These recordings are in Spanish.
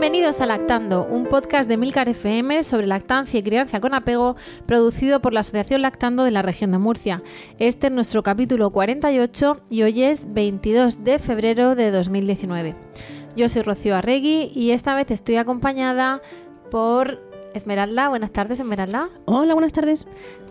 Bienvenidos a Lactando, un podcast de Milcar FM sobre lactancia y crianza con apego, producido por la Asociación Lactando de la región de Murcia. Este es nuestro capítulo 48 y hoy es 22 de febrero de 2019. Yo soy Rocío Arregui y esta vez estoy acompañada por Esmeralda. Buenas tardes, Esmeralda. Hola, buenas tardes.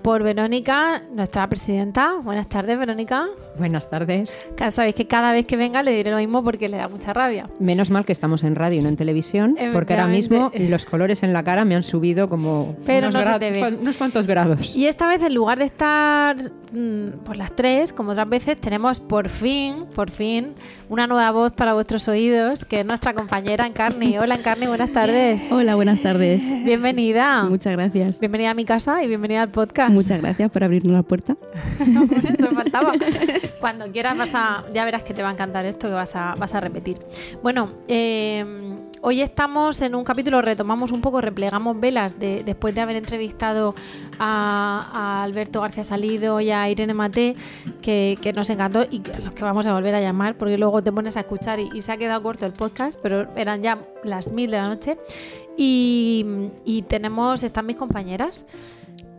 Por Verónica, nuestra presidenta. Buenas tardes, Verónica. Buenas tardes. Sabéis que cada vez que venga le diré lo mismo porque le da mucha rabia. Menos mal que estamos en radio y no en televisión, porque ahora mismo los colores en la cara me han subido como Pero unos, no se gra- te ve. cuan- unos cuantos grados. Y esta vez, en lugar de estar mm, por las tres, como otras veces, tenemos por fin, por fin, una nueva voz para vuestros oídos, que es nuestra compañera Encarni. Hola Encarni, buenas tardes. Hola, buenas tardes. Bienvenida. Muchas gracias. Bienvenida a mi casa y bienvenida al podcast. Muchas gracias por abrirnos la puerta. Eso faltaba. Cuando quieras vas a, ya verás que te va a encantar esto que vas a, vas a repetir. Bueno, eh, hoy estamos en un capítulo, retomamos un poco, replegamos velas de, después de haber entrevistado a, a Alberto García Salido y a Irene Mate, que, que nos encantó y que- los que vamos a volver a llamar, porque luego te pones a escuchar y, y se ha quedado corto el podcast, pero eran ya las mil de la noche. Y, y tenemos, están mis compañeras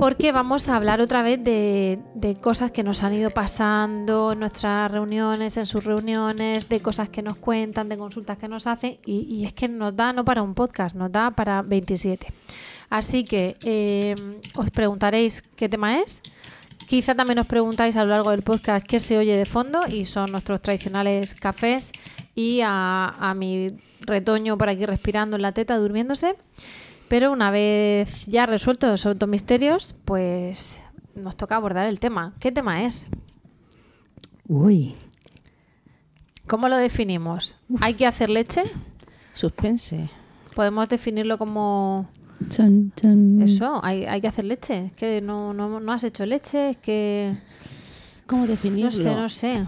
porque vamos a hablar otra vez de, cosas que nos han ido pasando en nuestras reuniones, en sus reuniones, de cosas que nos cuentan, de consultas que nos hacen, y, y es que nos da no para un podcast, nos da para 27. Así que eh, os preguntaréis qué tema es. Quizá también os preguntáis a lo largo del podcast qué se oye de fondo y son nuestros tradicionales cafés y a, a mi retoño por aquí respirando en la teta, durmiéndose. Pero una vez ya resueltos esos dos misterios, pues nos toca abordar el tema. ¿Qué tema es? Uy, ¿Cómo lo definimos? ¿Hay que hacer leche? Suspense. Podemos definirlo como eso, hay, hay que hacer leche. Es que no, no, no has hecho leche, es que ¿Cómo definirlo? no sé, no sé.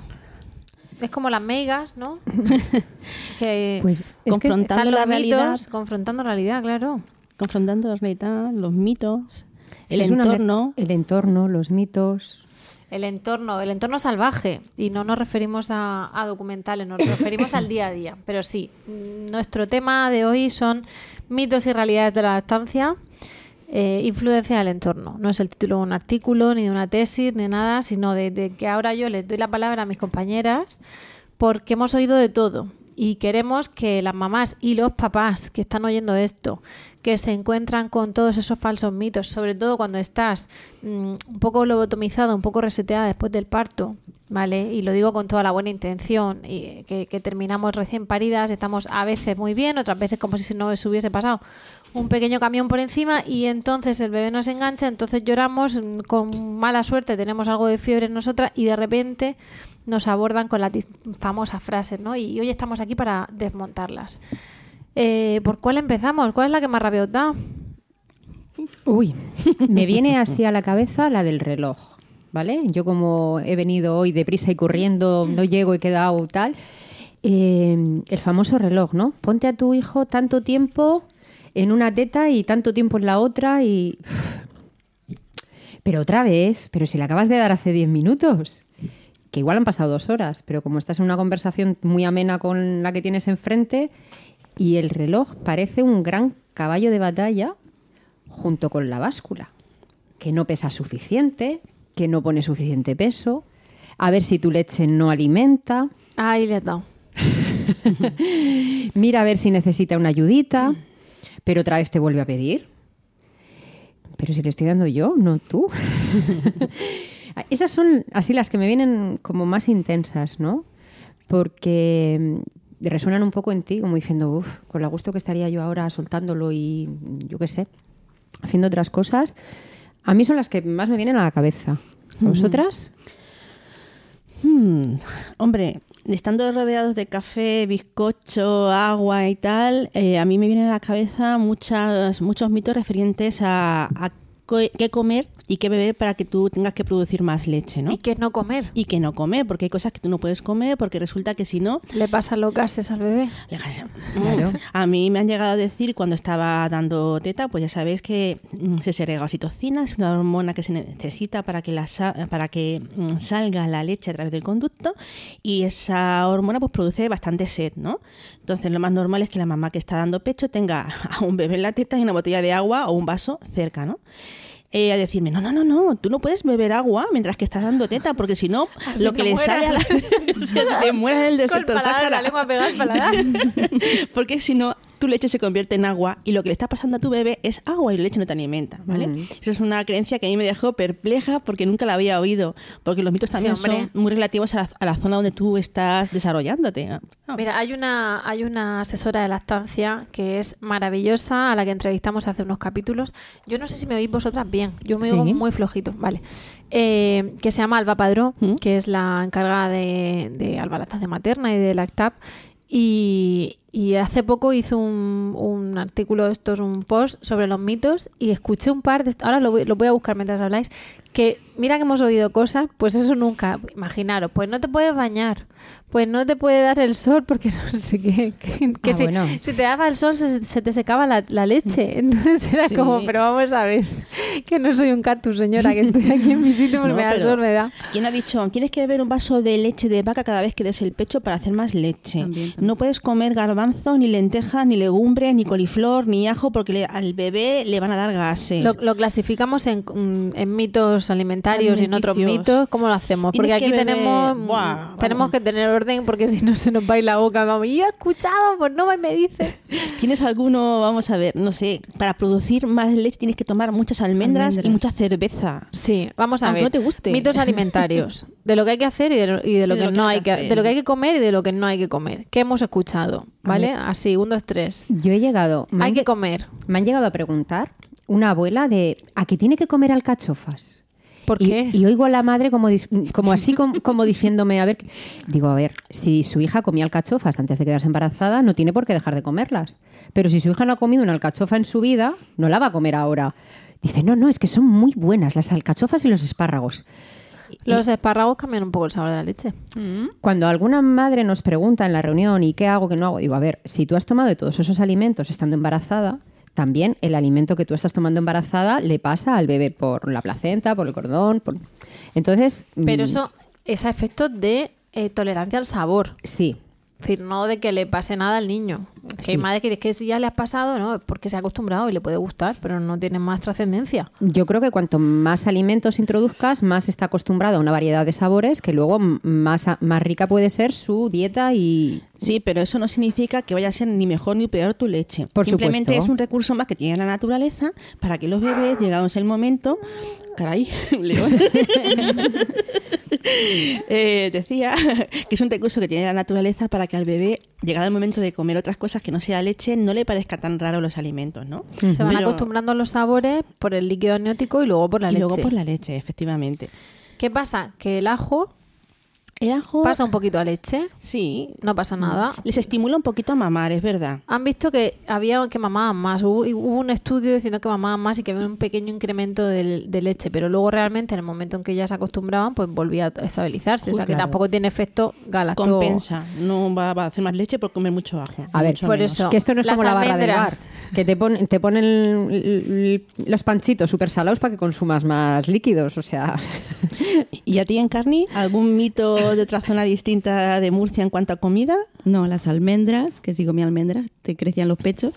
Es como las meigas, ¿no? que pues es que Confrontando están los la realidad. confrontando realidad, claro. Confrontando la realidad, los mitos, el es entorno. el entorno, los mitos. El entorno, el entorno salvaje. Y no nos referimos a, a documentales, nos referimos al día a día. Pero sí, nuestro tema de hoy son mitos y realidades de la lactancia, eh, influencia del entorno. No es el título de un artículo, ni de una tesis, ni nada, sino de, de que ahora yo les doy la palabra a mis compañeras porque hemos oído de todo. Y queremos que las mamás y los papás que están oyendo esto, que se encuentran con todos esos falsos mitos, sobre todo cuando estás mm, un poco lobotomizada, un poco reseteada después del parto, ¿vale? Y lo digo con toda la buena intención, y que, que terminamos recién paridas, estamos a veces muy bien, otras veces como si no se hubiese pasado un pequeño camión por encima y entonces el bebé nos engancha, entonces lloramos, mm, con mala suerte tenemos algo de fiebre en nosotras y de repente nos abordan con las famosas frases, ¿no? Y, hoy estamos aquí para desmontarlas. Eh, ¿Por cuál empezamos? ¿Cuál es la que más rabia da? Uy, me viene así a la cabeza la del reloj, ¿vale? Yo como he venido hoy deprisa y corriendo, no llego, he quedado tal. eh, el famoso reloj, ¿no? Ponte a tu hijo tanto tiempo en una teta y tanto tiempo en la otra y... Pero otra vez, pero si le acabas de dar hace 10 minutos, que igual han pasado dos horas, pero como estás en una conversación muy amena con la que tienes enfrente y el reloj parece un gran caballo de batalla junto con la báscula, que no pesa suficiente, que no pone suficiente peso, a ver si tu leche no alimenta, Ahí le has dado. mira a ver si necesita una ayudita, pero otra vez te vuelve a pedir. Pero si le estoy dando yo, no tú. Esas son así las que me vienen como más intensas, ¿no? Porque mm, resuenan un poco en ti, como diciendo, uff, con la gusto que estaría yo ahora soltándolo y yo qué sé. haciendo otras cosas, a mí son las que más me vienen a la cabeza. ¿A ¿Vosotras? Hmm, Hombre, estando rodeados de café, bizcocho, agua y tal, eh, a mí me vienen a la cabeza muchas, muchos mitos referentes a, a co- qué comer y qué beber para que tú tengas que producir más leche, ¿no? Y que no comer. Y que no comer, porque hay cosas que tú no puedes comer, porque resulta que si no, Le pasa los gases al bebé. le gas- Claro. A mí me han llegado a decir cuando estaba dando teta, pues ya sabéis que mm, se segrega oxitocina, es una hormona que se necesita para que, la sa- para que mm, salga la leche a través del conducto y esa hormona pues produce bastante sed, ¿no? Entonces lo más normal es que la mamá que está dando pecho tenga a un bebé en la teta y una botella de agua o un vaso cerca, ¿no? Eh, a decirme, no, no, no, no, tú no puedes beber agua mientras que estás dando teta, porque si no, Así lo que le sale a la... se te mueras del Con el desierto paladar, Sáhara. la lengua pegada al paladar. Porque si no, tu leche se convierte en agua y lo que le está pasando a tu bebé es agua y leche no te alimenta, ¿vale? Mm. Eso es una creencia que a mí me dejó perpleja porque nunca la había oído. Porque los mitos también son muy relativos a la, a la zona donde tú estás desarrollándote. Ah, Mira, hay una, hay una asesora de lactancia que es maravillosa, a la que entrevistamos hace unos capítulos. Yo no sé si me oís vosotras bien, yo me Sí. oigo muy flojito, vale. Eh, que se llama Alba Padró, ¿Mm? que es la encargada de, de Alba Lactancia Materna y de Lactap. Y, y hace poco hizo un, un artículo, esto es un post sobre los mitos y escuché un par de... Ahora lo voy, lo voy a buscar mientras habláis. Que mira que hemos oído cosas, pues eso nunca. Imaginaros, pues no te puedes bañar, pues no te puede dar el sol porque no sé qué. Que, que Ah, si, bueno. si te daba el sol se, se te secaba la, la leche. Entonces era Sí. como, pero vamos a ver, que no soy un cactus, señora, que estoy aquí en mi sitio, No, me da el sol, me da. ¿Quién ha dicho? Tienes que beber un vaso de leche de vaca cada vez que des el pecho para hacer más leche. También, también. No puedes comer garbanzo, ni lentejas, ni legumbres, ni coliflor, ni ajo, porque le- al bebé le van a dar gases. Lo, lo clasificamos en, mm, en mitos alimentarios y en otros mitos. ¿Cómo lo hacemos? Porque aquí beber- tenemos, mm, Buah, tenemos que tener orden porque si no se nos va a ir la boca. Vamos, y yo he escuchado, pues no me dice. ¿Tienes alguno, vamos a ver, no sé, para producir más leche tienes que tomar muchas almendras, y mucha cerveza? Sí, vamos a Aunque ver. no te guste. Mitos alimentarios. De lo que hay que hacer y de lo, y de lo Y que de lo que no hay que de lo que hay que comer y de lo que no hay que comer. ¿Qué hemos escuchado? ¿Vale? Así, un, dos, tres. Yo he llegado. Hay han- que comer. Me han llegado a preguntar una abuela de ¿a qué tiene que comer alcachofas? ¿Por y, qué? y oigo a la madre como, como así como, como diciéndome, a ver, digo, a ver, si su hija comía alcachofas antes de quedarse embarazada, no tiene por qué dejar de comerlas. Pero si su hija no ha comido una alcachofa en su vida, no la va a comer ahora. Dice, no, no, es que son muy buenas las alcachofas y los espárragos. Los espárragos cambian un poco el sabor de la leche. Cuando alguna madre nos pregunta en la reunión ¿y qué hago, qué no hago? Digo, a ver, si tú has tomado de todos esos alimentos estando embarazada, también el alimento que tú estás tomando embarazada le pasa al bebé por la placenta, por el cordón. por- Entonces, Pero mm, eso es a efectos de eh, tolerancia al sabor. sí. Es decir, no de que le pase nada al niño. Que Sí. hay madres que que si ya le has pasado, no, es porque se ha acostumbrado y le puede gustar, pero no tiene más trascendencia. Yo creo que cuanto más alimentos introduzcas, más está acostumbrado a una variedad de sabores que luego más, más rica puede ser su dieta y... Sí, pero eso no significa que vaya a ser ni mejor ni peor tu leche. Por Simplemente supuesto. es un recurso más que tiene la naturaleza para que los bebés, llegados el momento, caray, león, Eh, decía que es un recurso que tiene la naturaleza para que al bebé, llegado el momento de comer otras cosas que no sea leche, no le parezca tan raro los alimentos, ¿no? Se van Pero- acostumbrando a los sabores por el líquido amniótico y luego por la y leche. luego por la leche, efectivamente. ¿Qué pasa? Que el ajo El ajo, pasa un poquito a leche, sí, no pasa nada. les estimula un poquito a mamar, es verdad. Han visto que había que mamaban más. Hubo, hubo un estudio diciendo que mamaban más y que había un pequeño incremento del- de, leche, pero luego realmente en el momento en que ya se acostumbraban, pues volvía a estabilizarse. o sea que tampoco tiene efecto galato. Compensa, no va, va a hacer más leche por comer mucho ajo. A ver, por menos. eso. Que esto no es Las como la barra del bar, que te, pon- te ponen los panchitos súper salados para que consumas más líquidos. O sea, ¿Y a ti, Encarni, algún mito de otra zona distinta de Murcia en cuanto a comida? No, las almendras, que si comía almendras, te crecían los pechos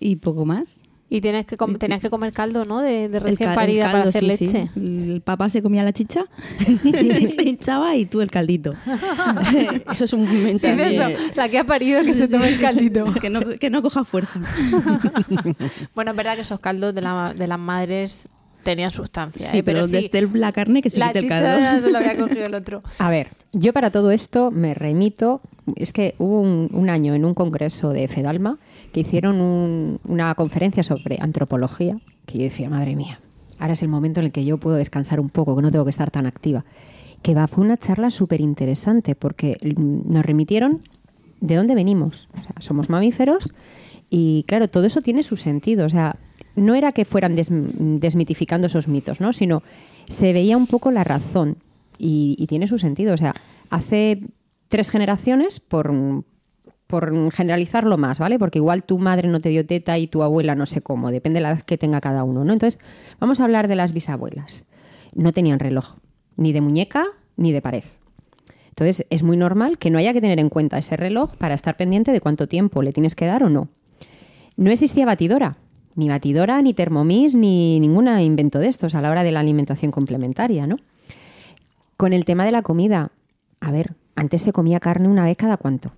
y poco más. Y tienes que com- tenías que comer caldo, ¿no? De, recién cal- parida para caldo, hacer sí, sí. leche. El papá se comía la chicha, se hinchaba y tú el caldito. Eso es un Sí, mensaje. de eso. La que ha parido que se tome el caldito. que, no, que no coja fuerza. bueno, es verdad que esos caldos de, la- de las madres tenían sustancia. Sí, ¿eh? pero, sí, desde el- la carne que se la quite el chicha caldo. se lo había cogido el otro. a ver, yo para todo esto me remito. Es que hubo un, un año en un congreso de Fedalma que hicieron un- una conferencia sobre antropología, que yo decía, madre mía, ahora es el momento en el que yo puedo descansar un poco, que no tengo que estar tan activa. Que va, fue una charla súper interesante porque nos remitieron de dónde venimos. O sea, somos mamíferos y claro, todo eso tiene su sentido. O sea, no era que fueran des- desmitificando esos mitos, ¿no? Sino se veía un poco la razón y, y tiene su sentido. O sea, hace tres generaciones, por, por generalizarlo más, ¿vale? Porque igual tu madre no te dio teta y tu abuela no sé cómo, depende de la edad que tenga cada uno, ¿no? Entonces, vamos a hablar de las bisabuelas. No tenían reloj, ni de muñeca ni de pared. Entonces, es muy normal que no haya que tener en cuenta ese reloj para estar pendiente de cuánto tiempo le tienes que dar o no. No existía batidora, ni batidora, ni termomix, ni ningún invento de estos a la hora de la alimentación complementaria, ¿no? Con el tema de la comida, a ver, antes se comía carne una vez cada cuánto.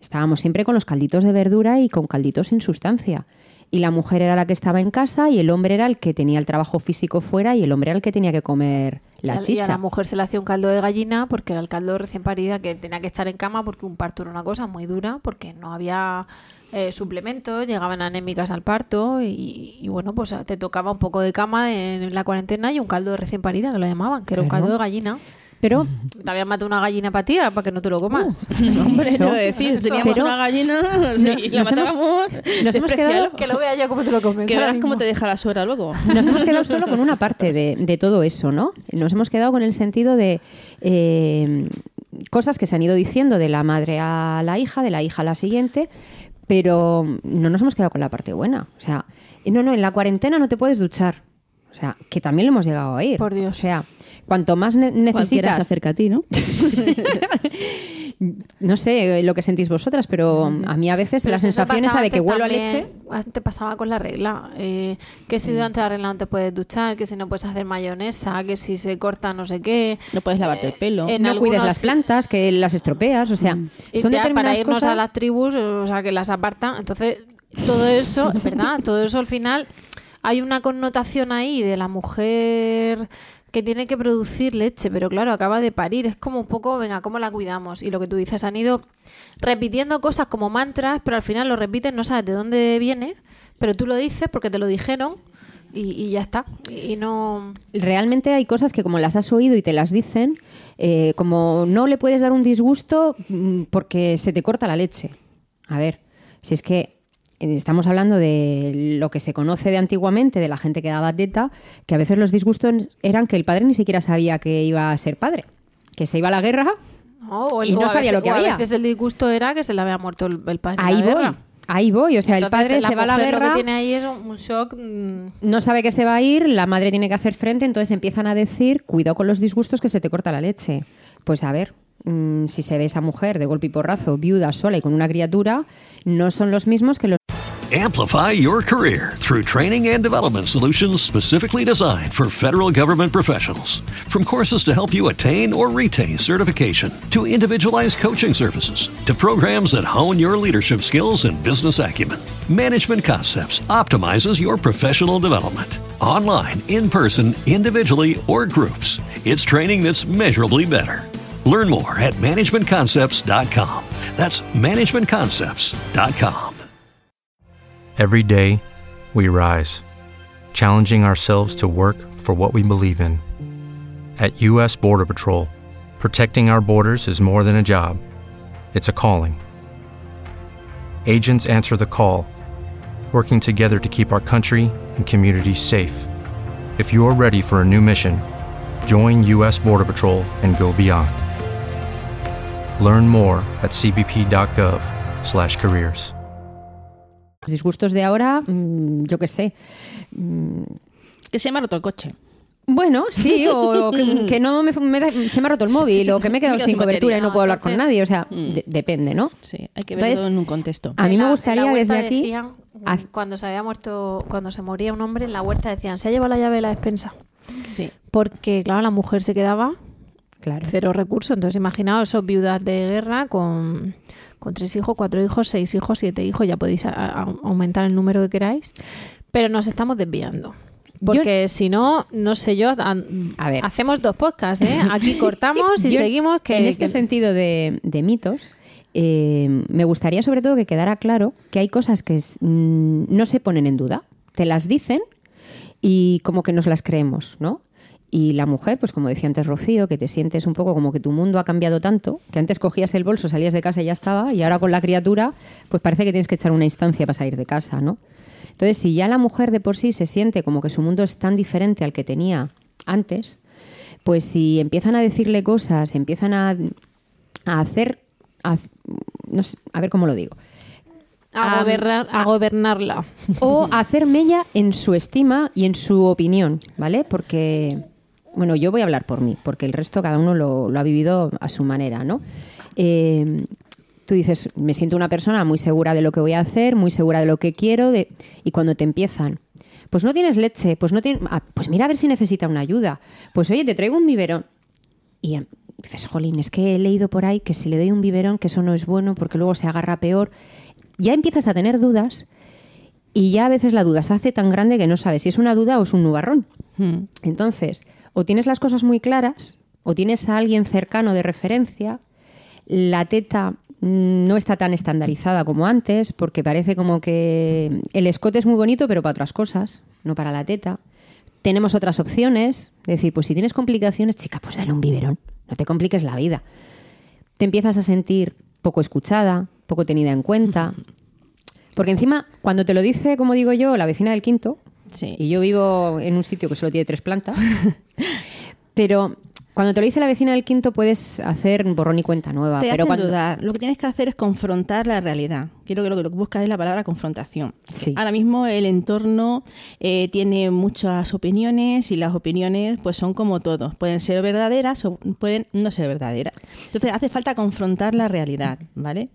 Estábamos siempre con los calditos de verdura y con calditos sin sustancia. Y la mujer era la que estaba en casa y el hombre era el que tenía el trabajo físico fuera y el hombre era el que tenía que comer la Y a- Y a chicha. la mujer se le hacía un caldo de gallina porque era el caldo recién parida que tenía que estar en cama porque un parto era una cosa muy dura porque no había eh, suplementos, llegaban anémicas al parto y, y bueno, pues te tocaba un poco de cama en la cuarentena y un caldo de recién parida que lo llamaban, que era un caldo de gallina. Pero Te habían matado una gallina para ti para que no te lo comas. Hombre, Eso. te voy a decir, teníamos Pero- una gallina y la nos hemos- matábamos. nos hemos quedado- que lo vea yo cómo te lo comes. Que verás cómo te deja la suera luego. Nos hemos quedado solo con una parte de, de todo eso, ¿no? Nos hemos quedado con el sentido de eh, cosas que se han ido diciendo de la madre a la hija, de la hija a la siguiente, pero no nos hemos quedado con la parte buena. O sea, no, no, en la cuarentena no te puedes duchar. O sea, que también lo hemos llegado a ir. Por Dios. O sea, cuanto más ne- Cualquiera se necesitas... acerca a ti, ¿no? No sé lo que sentís vosotras, pero a mí a veces Pero la sensación esa de que huelo a leche... Antes pasaba con la regla. eh, que si durante la regla no te puedes duchar, que si no puedes hacer mayonesa, que si se corta no sé qué. No puedes lavarte el pelo. en no cuides algunos- las plantas, que las estropeas, o sea, Y son ya para irnos cosas... a las tribus, o sea, que las apartan. Entonces, todo eso, es verdad, todo eso al final hay una connotación ahí de la mujer tiene que producir leche, pero claro, acaba de parir. Es como un poco, venga, ¿cómo la cuidamos? Y lo que tú dices, han ido repitiendo cosas como mantras, pero al final lo repiten, no sabes de dónde viene, pero tú lo dices porque te lo dijeron y, ya está. Y, no... realmente hay cosas que como las has oído y te las dicen, eh, como no le puedes dar un disgusto mm, porque se te corta la leche. A ver, si es que estamos hablando de lo que se conoce de antiguamente, de la gente que daba teta, que a veces los disgustos eran que el padre ni siquiera sabía que iba a ser padre, que se iba a la guerra. El- Y no sabía veces- lo que había. A veces el disgusto era que se le había muerto el, el padre. Ahí la voy, guerra. ahí voy. O sea, el padre se va a la mujer Lo guerra. que tiene ahí es un, un shock. mm, no sabe que se va a ir, la madre tiene que hacer frente, entonces empiezan a decir, cuidado con los disgustos que se te corta la leche. Pues a ver, mm, si se ve esa mujer de golpe y porrazo, viuda, sola y con una criatura, no son los mismos que los Amplify your career through training and development solutions specifically designed for federal government professionals. From courses to help you attain or retain certification, to individualized coaching services, to programs that hone your leadership skills and business acumen, Management Concepts optimizes your professional development. Online, in person, individually, or groups, it's training that's measurably better. Learn more at managementconcepts.com. That's managementconcepts.com. Every day, we rise, challenging ourselves to work for what we believe in. At U.S. Border Patrol, protecting our borders is more than a job, it's a calling. Agents answer the call, working together to keep our country and communities safe. If you're ready for a new mission, join U.S. Border Patrol and go beyond. Learn more at cbp.gov/careers. disgustos de ahora, mm, yo qué sé. Que se me ha roto el coche. Bueno, sí, o, o que, que no me, se me ha roto el móvil, o que me he quedado Me quedo sin sin cobertura y no puedo hablar con nadie, o sea, de- depende, ¿no? Sí, hay que verlo Entonces, en un contexto. A mí me gustaría desde aquí... decían, cuando se había muerto, cuando se moría un hombre en la huerta decían, se ha llevado la llave de la despensa. Sí. Porque, claro, la mujer se quedaba Claro. cero recursos. Entonces, imaginaos esos viudas de guerra con, con tres hijos, cuatro hijos, seis hijos, siete hijos. Ya podéis a- a- aumentar el número que queráis. Pero nos estamos desviando. Porque si no, no sé yo, a, A ver. hacemos dos podcasts, ¿eh? Aquí cortamos y Yo, seguimos que... en este que- sentido de, de mitos, eh, me gustaría sobre todo que quedara claro que hay cosas que mm, no se ponen en duda. Te las dicen y como que nos las creemos, ¿no? Y la mujer, pues como decía antes Rocío, que te sientes un poco como que tu mundo ha cambiado tanto, que antes cogías el bolso, salías de casa y ya estaba, y ahora con la criatura, pues parece que tienes que echar una instancia para salir de casa, ¿no? Entonces, si ya la mujer de por sí se siente como que su mundo es tan diferente al que tenía antes, pues si empiezan a decirle cosas, empiezan a, a hacer, a, no sé, a ver cómo lo digo, A, gobernar, a gobernarla. o hacer mella en su estima y en su opinión, ¿vale? Porque, bueno, yo voy a hablar por mí, porque el resto cada uno lo, lo ha vivido a su manera, ¿no? Eh, tú dices, me siento una persona muy segura de lo que voy a hacer, muy segura de lo que quiero, de... y cuando te empiezan, pues no tienes leche, pues no tienes, ah, pues mira a ver si necesita una ayuda, pues oye, te traigo un biberón. Y em, dices, jolín, es que he leído por ahí que si le doy un biberón, que eso no es bueno porque luego se agarra peor. Ya empiezas a tener dudas y ya a veces la duda se hace tan grande que no sabes si es una duda o es un nubarrón. Mm. Entonces, o tienes las cosas muy claras, o tienes a alguien cercano de referencia, la teta mm, no está tan estandarizada como antes, porque parece como que el escote es muy bonito, pero para otras cosas, no para la teta. Tenemos otras opciones, es decir, pues si tienes complicaciones, chica, pues dale un biberón, no te compliques la vida. Te empiezas a sentir poco escuchada, poco tenida en cuenta, porque encima, cuando te lo dice, como digo yo, la vecina del quinto, Sí. y yo vivo en un sitio que solo tiene tres plantas, pero cuando te lo dice la vecina del quinto puedes hacer borrón y cuenta nueva. Te pero cuando... dudar. Lo que tienes que hacer es confrontar la realidad. Quiero que lo que lo que buscas es la palabra confrontación. Sí. Ahora mismo el entorno eh, tiene muchas opiniones y las opiniones pues son como todos. Pueden ser verdaderas o pueden no ser verdaderas. Entonces hace falta confrontar la realidad, ¿vale?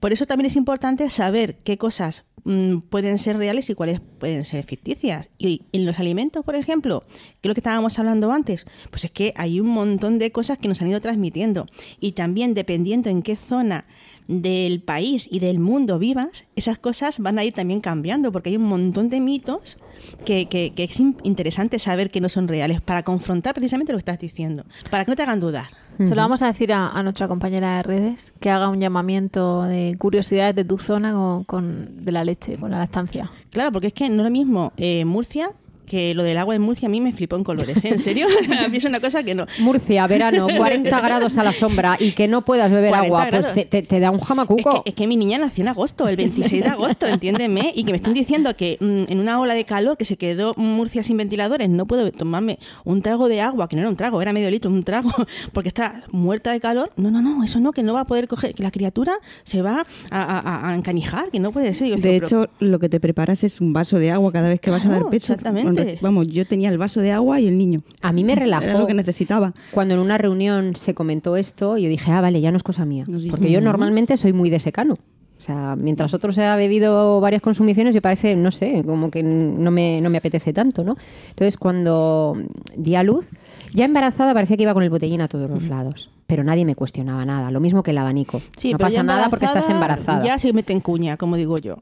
Por eso también es importante saber qué cosas mm, pueden ser reales y cuáles pueden ser ficticias. Y en los alimentos, por ejemplo, que es lo que estábamos hablando antes, pues es que hay un montón de cosas que nos han ido transmitiendo. Y también dependiendo en qué zona del país y del mundo vivas, esas cosas van a ir también cambiando, porque hay un montón de mitos que, que- que es in- interesante saber que no son reales, para confrontar precisamente lo que estás diciendo, para que no te hagan dudar. Se lo vamos a decir a, a nuestra compañera de redes que haga un llamamiento de curiosidades de tu zona con, con- de la leche, con la lactancia. Claro, porque es que no es lo mismo eh, Murcia que lo del agua en Murcia a mí me flipó en colores. ¿eh? ¿En serio? a mí es una cosa que no. Murcia, verano, 40 grados a la sombra y que no puedas beber 40 agua, pues te, te- te da un Es jamacuco. que, es que mi niña nació en agosto, el 26 de agosto, entiéndeme, y que me estén diciendo que mm, en una ola de calor que se quedó Murcia sin ventiladores, no puedo tomarme un trago de agua, que no era un trago, era medio litro, un trago, porque está muerta de calor. No, no, no, eso no, que no va a poder coger, que la criatura se va a, a- a encanijar, que no puede ser. Digo, De hecho, lo que te preparas es un vaso de agua cada vez que vas a dar pecho. exactamente. Vamos, yo tenía el vaso de agua y el niño. A mí me Era relajó. lo que necesitaba. Cuando en una reunión se comentó esto, yo dije, ah, vale, ya no es cosa mía. Porque yo normalmente soy muy de secano. O sea, mientras otro se ha bebido varias consumiciones, yo parece, no sé, como que no me, no me apetece tanto, ¿no? Entonces, cuando di a luz, ya embarazada parecía que iba con el botellín a todos los lados. Pero nadie me cuestionaba nada, lo mismo que el abanico. Sí, no pero pasa nada porque estás embarazada. Ya se mete en cuña, como digo yo.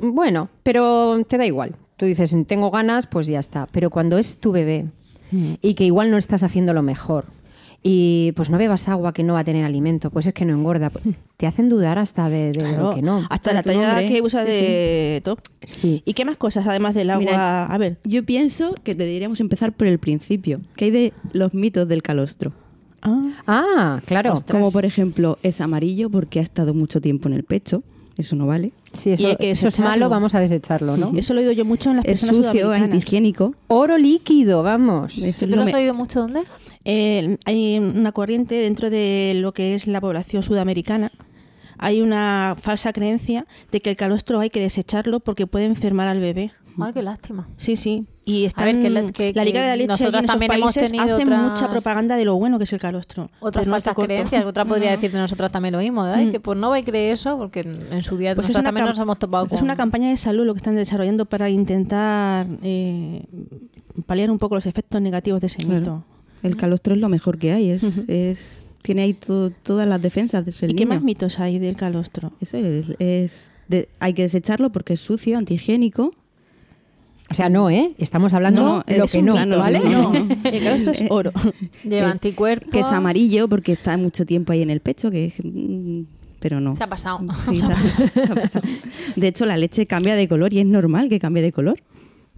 Bueno, pero te da igual. Tú dices, tengo ganas, pues ya está. Pero cuando es tu bebé y que igual no estás haciendo lo mejor y pues no bebas agua que no va a tener alimento, pues es que no engorda, pues, te hacen dudar hasta de, de lo que no. Hasta la talla nombre, que usa sí, de top. Sí. ¿Y qué más cosas además del agua? Mira, a ver. Yo pienso que deberíamos empezar por el principio. ¿Qué hay de los mitos del calostro? Ah, Ah, claro. Ostras. Como por ejemplo, es amarillo porque ha estado mucho tiempo en el pecho. Eso no vale. Sí, Y eso, hay que eso es malo, vamos a desecharlo, ¿no? Eso lo he oído yo mucho en las Es personas sucio, sudamericanas. antihigiénico. Oro líquido, vamos. Eso ¿Tú es lo lo has me- oído mucho dónde? Eh, hay una corriente dentro de lo que es la población sudamericana. Hay una falsa creencia de que el calostro hay que desecharlo porque puede enfermar al bebé. Ay, qué lástima. Sí, sí. Y están, ver, que la- que- la Liga de la Leche en esos también hemos países tenido hacen otras- mucha propaganda de lo bueno que es el calostro. Otras Pero no te falsas creencias, otra podría No. decir de nosotras también lo mismo. de, Ay, que pues no vais a creer eso, porque en, su día Pues es nosotras una también nos hemos topado es con... una campaña de salud lo que están desarrollando para intentar eh, paliar un poco los efectos negativos de ese Claro. mito. El calostro es lo mejor que hay. Es, es tiene ahí todo- todas las defensas del ¿Y qué más mitos hay del calostro? Eso es, es de- hay que desecharlo porque es sucio, antihigiénico. O sea, no, ¿eh? Estamos hablando No, lo que no, plano, ¿vale? no, no. El calostro es oro. Lleva Eh, anticuerpos. Que es amarillo porque está mucho tiempo ahí en el pecho, que es, mm, pero no. Se ha pasado. Sí, se ha- se ha pasado. De hecho, la leche cambia de color y es normal que cambie de color.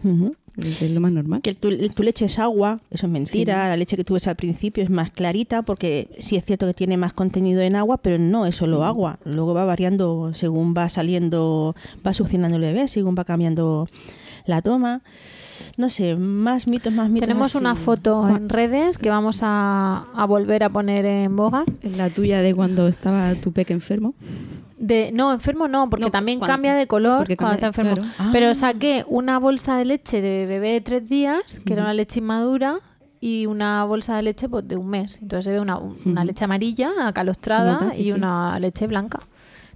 Es es lo más normal. Que tu, tu leche es agua, eso es mentira. La leche que tú ves al principio es más clarita porque sí es cierto que tiene más contenido en agua, pero no es solo agua. Luego va variando según va saliendo, va succionando el bebé, según va cambiando la toma. No sé, más mitos, más mitos. Tenemos así. una foto en redes que vamos a, a volver a poner en boga. Es la tuya de cuando estaba tu peque enfermo. De, no, enfermo no, porque No, también cuando- cambia de color cuando está enfermo. claro. Pero Ah. saqué una bolsa de leche de bebé de tres días, que era una leche inmadura, y una bolsa de leche pues, de un mes. Entonces se ve una, una leche amarilla, acalostrada, Se nota, sí, y sí. una leche blanca.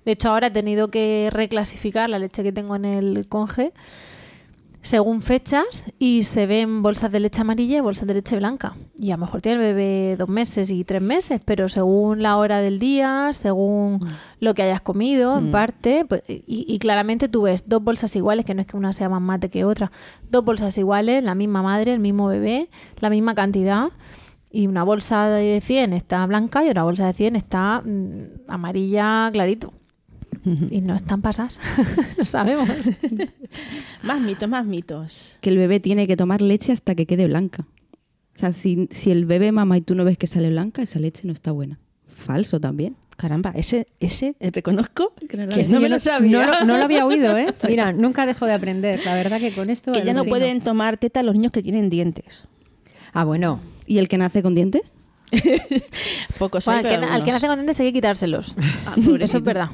De hecho, ahora he tenido que reclasificar la leche que tengo en el conge según fechas y se ven bolsas de leche amarilla y bolsas de leche blanca. Y a lo mejor tiene el bebé dos meses y tres meses, pero según la hora del día, según lo que hayas comido, en parte, pues, y, y claramente tú ves dos bolsas iguales, que no es que una sea más mate que otra, dos bolsas iguales, la misma madre, el mismo bebé, la misma cantidad. Y una bolsa de 100 está blanca y otra bolsa de 100 está mm, amarilla clarito. Y no están pasas, lo sabemos. Más mitos, más mitos. Que el bebé tiene que tomar leche hasta que quede blanca. O sea, si, si el bebé mama y tú no ves que sale blanca, esa leche no está buena. Falso también. Caramba, ese, ese eh, reconozco Que no lo que no me lo sabía. No, lo- no lo había oído, ¿eh? Mira, nunca dejo de aprender. La verdad que con esto... que ya no alucino. pueden tomar teta los niños que tienen dientes. Ah, bueno. ¿Y el que nace con dientes? Pocos Bueno, hay, al, que, al que nace con dientes hay que quitárselos. Ah, eso es verdad.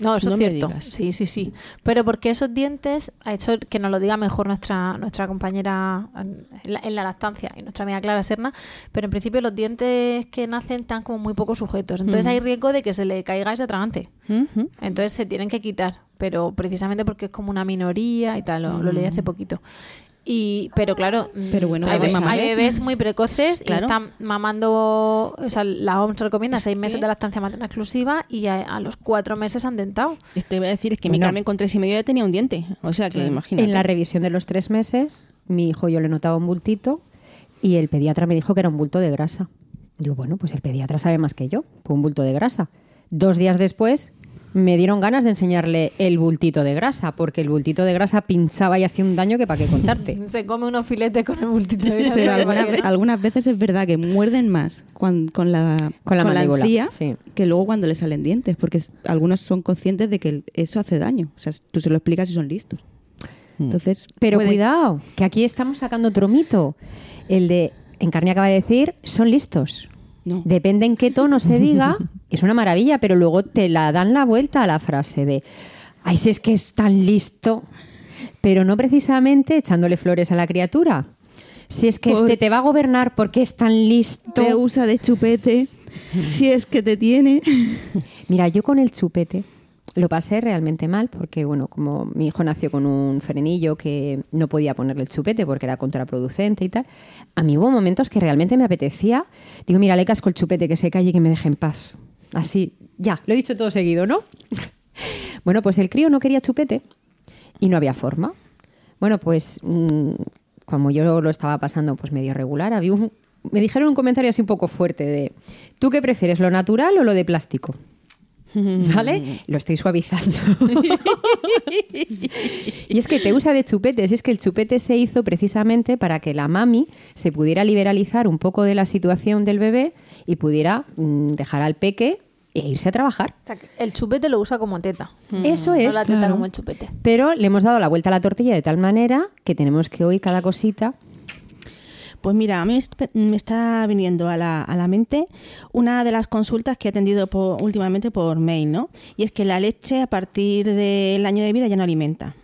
No, eso No es cierto. Sí, sí, sí. Pero porque esos dientes, ha hecho que nos lo diga mejor nuestra nuestra compañera en la, en la lactancia y nuestra amiga Clara Serna, pero en principio los dientes que nacen están como muy poco sujetos. Entonces hay riesgo de que se le caiga ese atragante. Ujú. Entonces se tienen que quitar, pero precisamente porque es como una minoría y tal, lo, lo leí hace poquito. Y, pero claro, mm, Pero bueno, hay, mamar. bebés muy precoces Claro. y están mamando, o sea, la OMS recomienda seis meses de lactancia materna exclusiva y a, a los cuatro meses han dentado. Esto iba a decir es que mi. Carmen con tres y medio ya tenía un diente. O sea que imagínate. En la revisión de los tres meses, mi hijo yo le notaba un bultito y el pediatra me dijo que era un bulto de grasa. Digo, bueno, pues el pediatra sabe más que yo, fue un bulto de grasa. Dos días después me dieron ganas de enseñarle el bultito de grasa, porque el bultito de grasa pinchaba y hacía un daño que para qué contarte. Se come unos filetes con el multito de grasa. Pero algunas, veces es verdad que muerden más con, la, Con la encía sí. que luego cuando le salen dientes, porque algunos son conscientes de que eso hace daño. O sea, tú se lo explicas y son listos. Entonces, Pero puede- cuidado, que aquí estamos sacando otro mito. El de, Encarni acaba de decir, son listos. No. Depende en qué tono se diga, es una maravilla, pero luego te la dan la vuelta a la frase de, ay, si es que es tan listo, pero no precisamente echándole flores a la criatura. Si es que Por- este te va a gobernar porque es tan listo. te usa de chupete si es que te tiene. Mira, yo con el chupete lo pasé realmente mal porque, bueno, como mi hijo nació con un frenillo que no podía ponerle el chupete porque era contraproducente y tal, a mí hubo momentos que realmente me apetecía. Digo, mira, le casco el chupete que se calle y que me deje en paz. Así, ya, lo he dicho todo seguido, ¿no? bueno, pues el crío no quería chupete y no había forma. Bueno, pues mm, como yo lo estaba pasando pues medio regular, había un- me dijeron un comentario así un poco fuerte de, ¿tú qué prefieres, lo natural o lo de plástico? ¿Vale? Lo estoy suavizando. y es que te usa de chupetes. Es que el chupete se hizo precisamente para que la mami se pudiera liberalizar un poco de la situación del bebé y pudiera mm, dejar al peque e irse a trabajar. O sea, que el chupete lo usa como teta. Eso No es. la teta claro. como el chupete. Pero le hemos dado la vuelta a la tortilla de tal manera que tenemos que oír cada cosita. Pues mira, a mí me está viniendo a la, a la mente una de las consultas que he atendido por- últimamente por mail, ¿no? Y es que la leche a partir del año de vida ya no alimenta.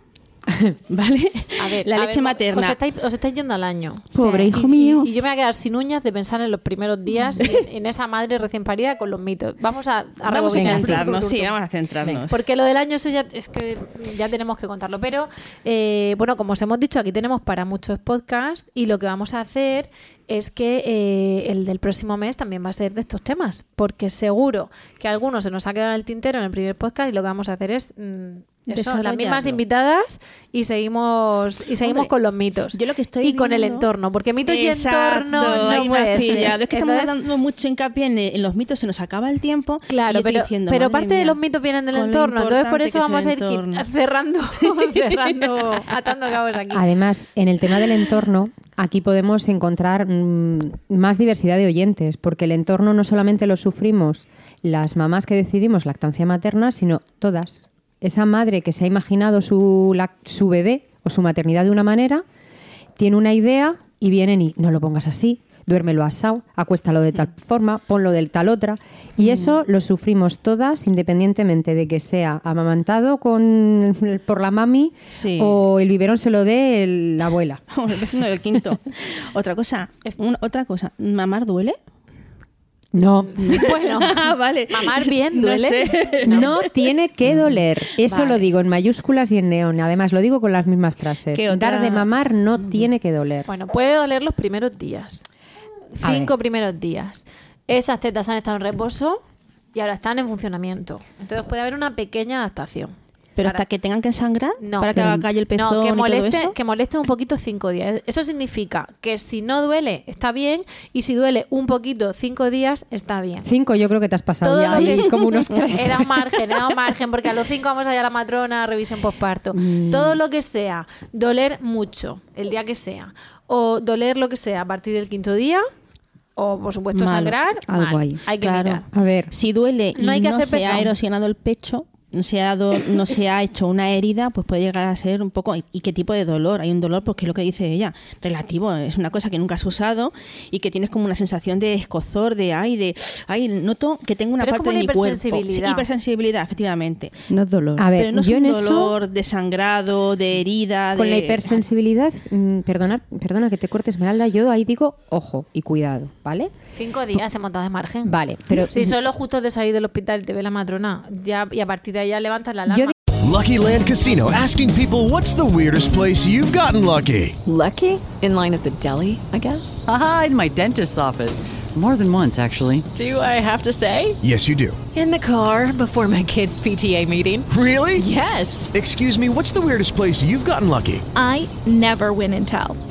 ¿Vale? A ver, la a leche ver, materna. Os estáis, os estáis yendo al año. Pobre hijo y- mío. Y, yo me voy a quedar sin uñas de pensar en los primeros días en, en esa madre recién parida con los mitos. Vamos a, a Vamos a centrarnos, sí, vamos a centrarnos. Porque lo del año eso ya es que ya tenemos que contarlo. Pero eh, bueno, como os hemos dicho, aquí tenemos para muchos podcasts y lo que vamos a hacer es que eh, el del próximo mes también va a ser de estos temas, porque seguro que algunos se nos ha quedado en el tintero en el primer podcast y lo que vamos a hacer es mm, eso, las mismas invitadas y seguimos y seguimos Hombre, con los mitos yo lo que estoy y con el entorno, porque mitos y entorno no puede ser. Es que estamos dando mucho hincapié en, en los mitos, se nos acaba el tiempo. y Claro, pero, diciendo, pero parte de los mitos vienen del entorno, entonces por eso vamos a ir cerrando, cerrando, atando cabos aquí. Además, en el tema del entorno, aquí podemos encontrar mm, más diversidad de oyentes, porque el entorno no solamente lo sufrimos las mamás que decidimos lactancia materna, sino todas. Esa madre que se ha imaginado su, lac- su bebé o su maternidad de una manera, tiene una idea y vienen y no lo pongas así, duérmelo asado, acuéstalo de tal forma, ponlo de tal otra. Y eso lo sufrimos todas, independientemente de que sea amamantado con, por la mami Sí. o el biberón se lo dé el- la abuela. El vecino del quinto. otra cosa, un- otra cosa, ¿mamar duele? No. Bueno, Ah, vale. mamar bien No duele. sé. No tiene que doler. Eso Vale. lo digo en mayúsculas y en neón. Además, lo digo con las mismas frases. Dar de mamar no tiene que doler. Bueno, puede doler los primeros días. A Cinco ver. primeros días. Esas tetas han estado en reposo y ahora están en funcionamiento. Entonces puede haber una pequeña adaptación. Pero Para- hasta que tengan que sangrar, No, para que pero- haga calle el pezón no, que y todo moleste, eso. que moleste un poquito cinco días. Eso significa que si no duele, está bien, y si duele un poquito cinco días, está bien. Cinco, yo creo que te has pasado Todo ya que como unos tres. Era un margen, era un margen, porque a los cinco vamos allá a la matrona, revisión postparto. Mm. Todo lo que sea, doler mucho, el día que sea, o doler lo que sea a partir del quinto día, o por supuesto Malo. sangrar, Algo mal. ahí. hay que Claro. mirar. A ver, Si duele y No hay que no hacer se ha erosionado el pecho, se, ha do- no se ha hecho una herida, pues puede llegar a ser un poco... ¿Y qué tipo de dolor? Hay un dolor, pues que es lo que dice ella, relativo, es una cosa que nunca has usado y que tienes como una sensación de escozor, de ay, de ay, noto que tengo una Pero es parte como de mi una cuerpo. hipersensibilidad. Sí, hipersensibilidad, efectivamente. No es dolor. a ver, Pero no es yo un en eso, dolor de sangrado, de herida, con de... la hipersensibilidad, mm, perdona, perdona que te corte Esmeralda, yo ahí digo, ojo y cuidado, ¿vale? Cinco días hemos dado de margen. Vale, pero Si solo justo de salir del hospital te ve la matrona, ya y a partir de ahí ya levantas la alarma. yo Lucky Land Casino asking people what's the weirdest place you've gotten lucky? Lucky? In line at the deli, I guess? Aha, in my dentist's office. More than once, actually. Do I have to say? Yes, you do. In the car before my kids' PTA meeting. Really? Yes. Excuse me, what's the weirdest place you've gotten lucky? I never win and tell.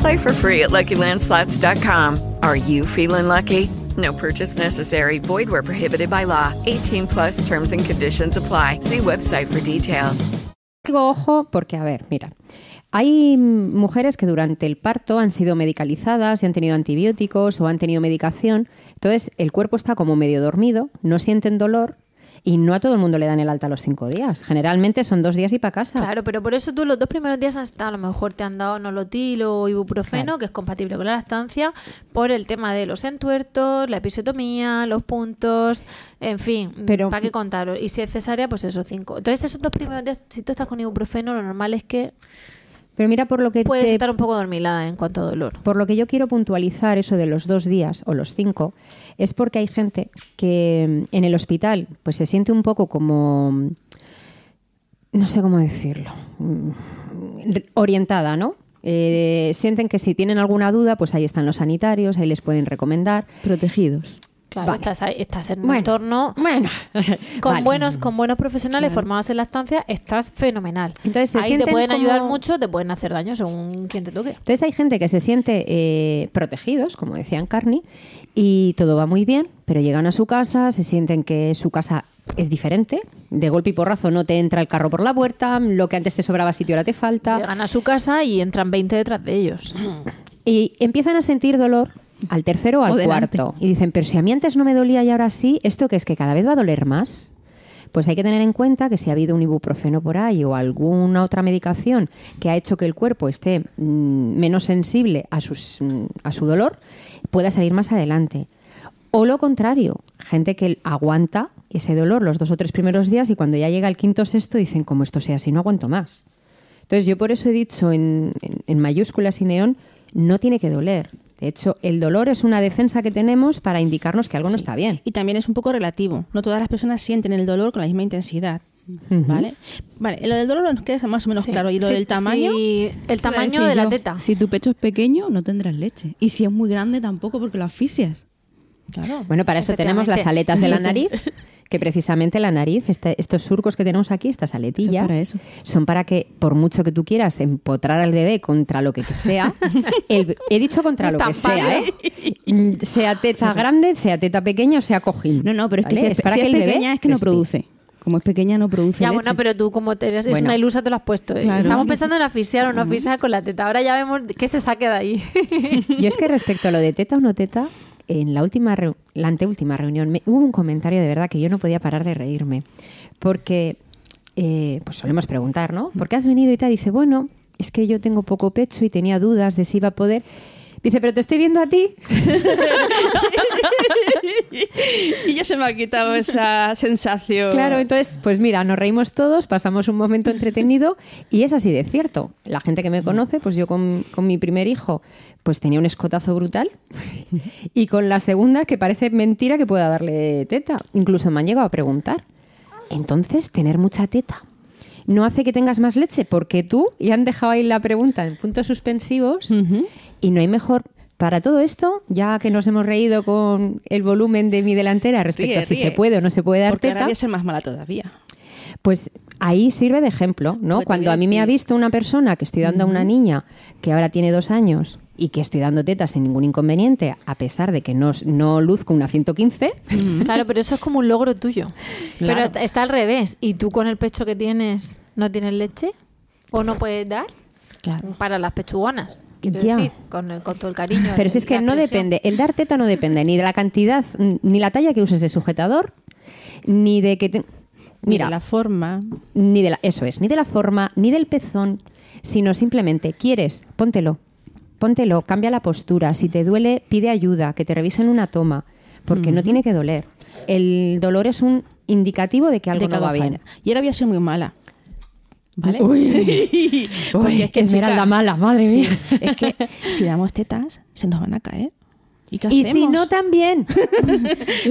Play for free at LuckyLandSlots.com. Are you feeling lucky? No purchase necessary. Void where prohibited by law. 18 plus terms and conditions apply. See website for details. Digo ojo porque, a ver, mira, hay mujeres que durante el parto han sido medicalizadas y han tenido antibióticos o han tenido medicación. Entonces, el cuerpo está como medio dormido, no sienten dolor y no a todo el mundo le dan el alta a los cinco días. Generalmente son dos días y para casa. Claro, pero por eso tú los dos primeros días hasta a lo mejor te han dado nolotil o ibuprofeno, Claro. que es compatible con la lactancia, por el tema de los entuertos, la episiotomía, los puntos, en fin, Pero- ¿para qué contaros? Y si es cesárea, pues eso, cinco. Entonces esos dos primeros días, si tú estás con ibuprofeno, lo normal es que Pero mira, por lo que puedes te- estar un poco dormilada en cuanto a dolor. Por lo que yo quiero puntualizar eso de los dos días o los cinco, es porque hay gente que mm, en el hospital pues se siente un poco como, mm, no sé cómo decirlo, mm, orientada, ¿no? Eh, sienten que si tienen alguna duda, pues ahí están los sanitarios, ahí les pueden recomendar. Protegidos. Claro, Vale. estás, ahí- estás en un Bueno, entorno Bueno, con vale. buenos con buenos profesionales formados en lactancia, estás fenomenal. Entonces, ahí te pueden ayudar mucho, te pueden hacer daño según quien te toque. Entonces hay gente que se siente eh, protegidos, como decían Carney, y todo va muy bien, pero llegan a su casa, se sienten que su casa es diferente, de golpe y porrazo no te entra el carro por la puerta, lo que antes te sobraba sitio ahora te falta, Llegan a su casa y entran 20 detrás de ellos. y empiezan a sentir dolor al tercero o al O cuarto. Y dicen, pero si a mí antes no me dolía y ahora sí, ¿esto qué es? ¿Que cada vez va a doler más? Pues hay que tener en cuenta que si ha habido un ibuprofeno por ahí o alguna otra medicación que ha hecho que el cuerpo esté mm, menos sensible a, sus, mm, a su dolor, pueda salir más adelante. O lo contrario, gente que aguanta ese dolor los dos o tres primeros días y cuando ya llega el quinto o sexto dicen, como esto sea así, no aguanto más. Entonces yo por eso he dicho en, en- en mayúsculas y neón, no tiene que doler. De hecho, el dolor es una defensa que tenemos para indicarnos que algo no está bien. Y también es un poco relativo. No todas las personas sienten el dolor con la misma intensidad. ¿Vale? Vale, lo del dolor nos queda más o menos Sí. claro. ¿Y lo Sí, del tamaño? sí, el tamaño de la yo, teta. Si tu pecho es pequeño, no tendrás leche. Y si es muy grande, tampoco, porque lo asfixias. Claro. Bueno, para eso tenemos las aletas de la nariz, que precisamente la nariz, este- estos surcos que tenemos aquí, estas aletillas, Son para eso. son para que, por mucho que tú quieras empotrar al bebé contra lo que sea, el- he dicho contra lo que sea, ¿eh? Mm, Sea teta grande, sea teta pequeña o sea cojín. No, no, pero es que es, para si que es el bebé pequeña es que no respire. produce. Como es pequeña, no produce Ya, leche. bueno, pero tú como te eres es Bueno. una ilusa te lo has puesto. ¿eh? Claro. Estamos pensando en asfixiar o no asfixiar con la teta. Ahora ya vemos qué se saque de ahí. Yo es que respecto a lo de teta o no teta, en la última reu- la anteúltima reunión me, hubo un comentario de verdad que yo no podía parar de reírme. Porque eh, pues solemos preguntar, ¿no? ¿Por qué has venido y tal? Dice, bueno, es que yo tengo poco pecho y tenía dudas de si iba a poder. Dice, pero te estoy viendo a ti. y ya se me ha quitado esa sensación. Claro, entonces, pues mira, nos reímos todos, pasamos un momento entretenido y es así de cierto. La gente que me conoce, pues yo con, con mi primer hijo, pues tenía un escotazo brutal y con la segunda, que parece mentira que pueda darle teta. Incluso me han llegado a preguntar. Entonces, tener mucha teta no hace que tengas más leche, porque tú, y han dejado ahí la pregunta en puntos suspensivos, y no hay mejor. Para todo esto, ya que nos hemos reído con el volumen de mi delantera respecto Ríe, a si ríe. se puede o no se puede dar Porque ahora teta, voy a ser más mala todavía. pues ahí sirve de ejemplo, ¿no? Pues Cuando voy a mí me ha visto una persona que estoy dando a una niña que ahora tiene dos años y que estoy dando tetas sin ningún inconveniente, a pesar de que no, no luzco una 115, Claro, pero eso es como un logro tuyo. Claro. Pero está al revés. ¿Y tú con el pecho que tienes no tienes leche? ¿O no puedes dar? Claro. Para las pechugonas. Quiero Ya. decir, con, el- con todo el cariño. Pero si es que no depende, el dar teta no depende ni de la cantidad, ni la talla que uses de sujetador, ni de que... te- Mira, Mira, la forma. ni de la, eso es, ni de la forma, ni del pezón, sino simplemente quieres, póntelo, póntelo, cambia la postura, si te duele, pide ayuda, que te revisen una toma, porque no tiene que doler. El dolor es un indicativo de que algo de no va bien. falla. Y ahora voy a ser muy mala. ¿Vale? Uy. Porque es que, Esmeralda chica, mala, madre sí, mía. Es que si damos tetas, se nos van a caer. ¿Y Y si no, también.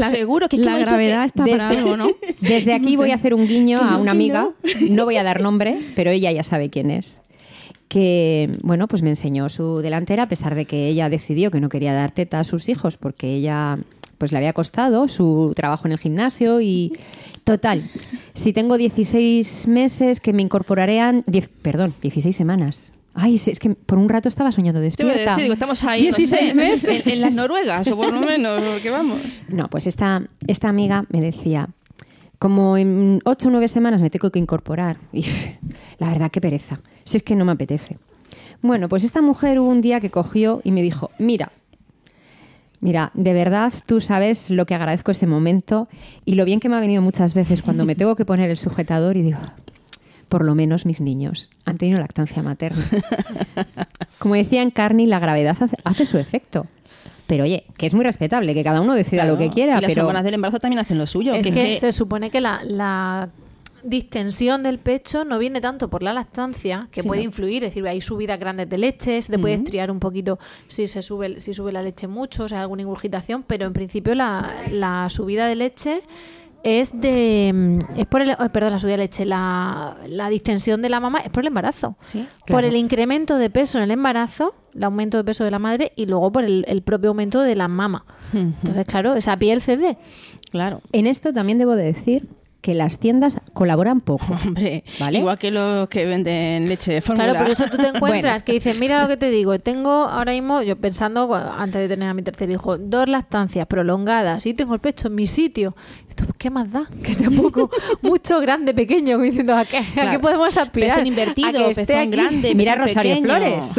Seguro que que la gravedad está que- para algo, ¿no? Desde aquí voy a hacer un guiño Que a una que amiga, no voy a dar nombres, pero ella ya sabe quién es. Que, bueno, pues me enseñó su delantera, a pesar de que ella decidió que no quería dar teta a sus hijos porque ella pues le había costado su trabajo en el gimnasio y total, si tengo 16 meses que me diez- perdón, 16 semanas. Ay, es que por un rato estaba soñando Te voy a despierta. decir, digo, estamos ahí, no 16 sé, meses. En, en las Noruegas, o por lo menos, que vamos. No, pues esta, esta amiga me decía, como en ocho o nueve semanas me tengo que incorporar. Y la verdad, qué pereza. Si es que no me apetece. Bueno, pues esta mujer hubo un día que cogió y me dijo, mira, mira, de verdad tú sabes lo que agradezco ese momento y lo bien que me ha venido muchas veces cuando me tengo que poner el sujetador y digo, por lo menos mis niños han tenido lactancia materna. Como decía en Carney, la gravedad hace, su efecto. Pero oye, que es muy respetable, que cada uno decida lo que quiera, Y las pero hormonas del embarazo también hacen lo suyo. Es que, que, es que- se supone que la, la distensión del pecho no viene tanto por la lactancia, que Sí, puede no. influir, es decir, hay subidas grandes de leche, se te puede estriar un poquito si se sube, si sube la leche mucho, o sea, alguna ingurgitación, pero en principio la, la subida de leche es de es por el oh, perdón la subida de leche la, la distensión de la mamá es por el embarazo. Sí, por el incremento de peso en el embarazo el aumento de peso de la madre y luego por el, el propio aumento de la mama. Entonces claro esa piel cede. Claro. en esto también debo de decir que las tiendas colaboran poco. Hombre, ¿Vale? igual que los que venden leche de fórmula. Claro, por eso tú te encuentras Bueno. que dices, mira lo que te digo, tengo ahora mismo, yo pensando antes de tener a mi tercer hijo, dos lactancias prolongadas y tengo el pecho en mi sitio. ¿Qué más da? Que sea poco, mucho, grande, pequeño, diciendo, ¿a qué, a qué Claro. podemos aspirar? Pezón invertido, a que esté pezón aquí. grande, Mira Rosario pequeño. Flores.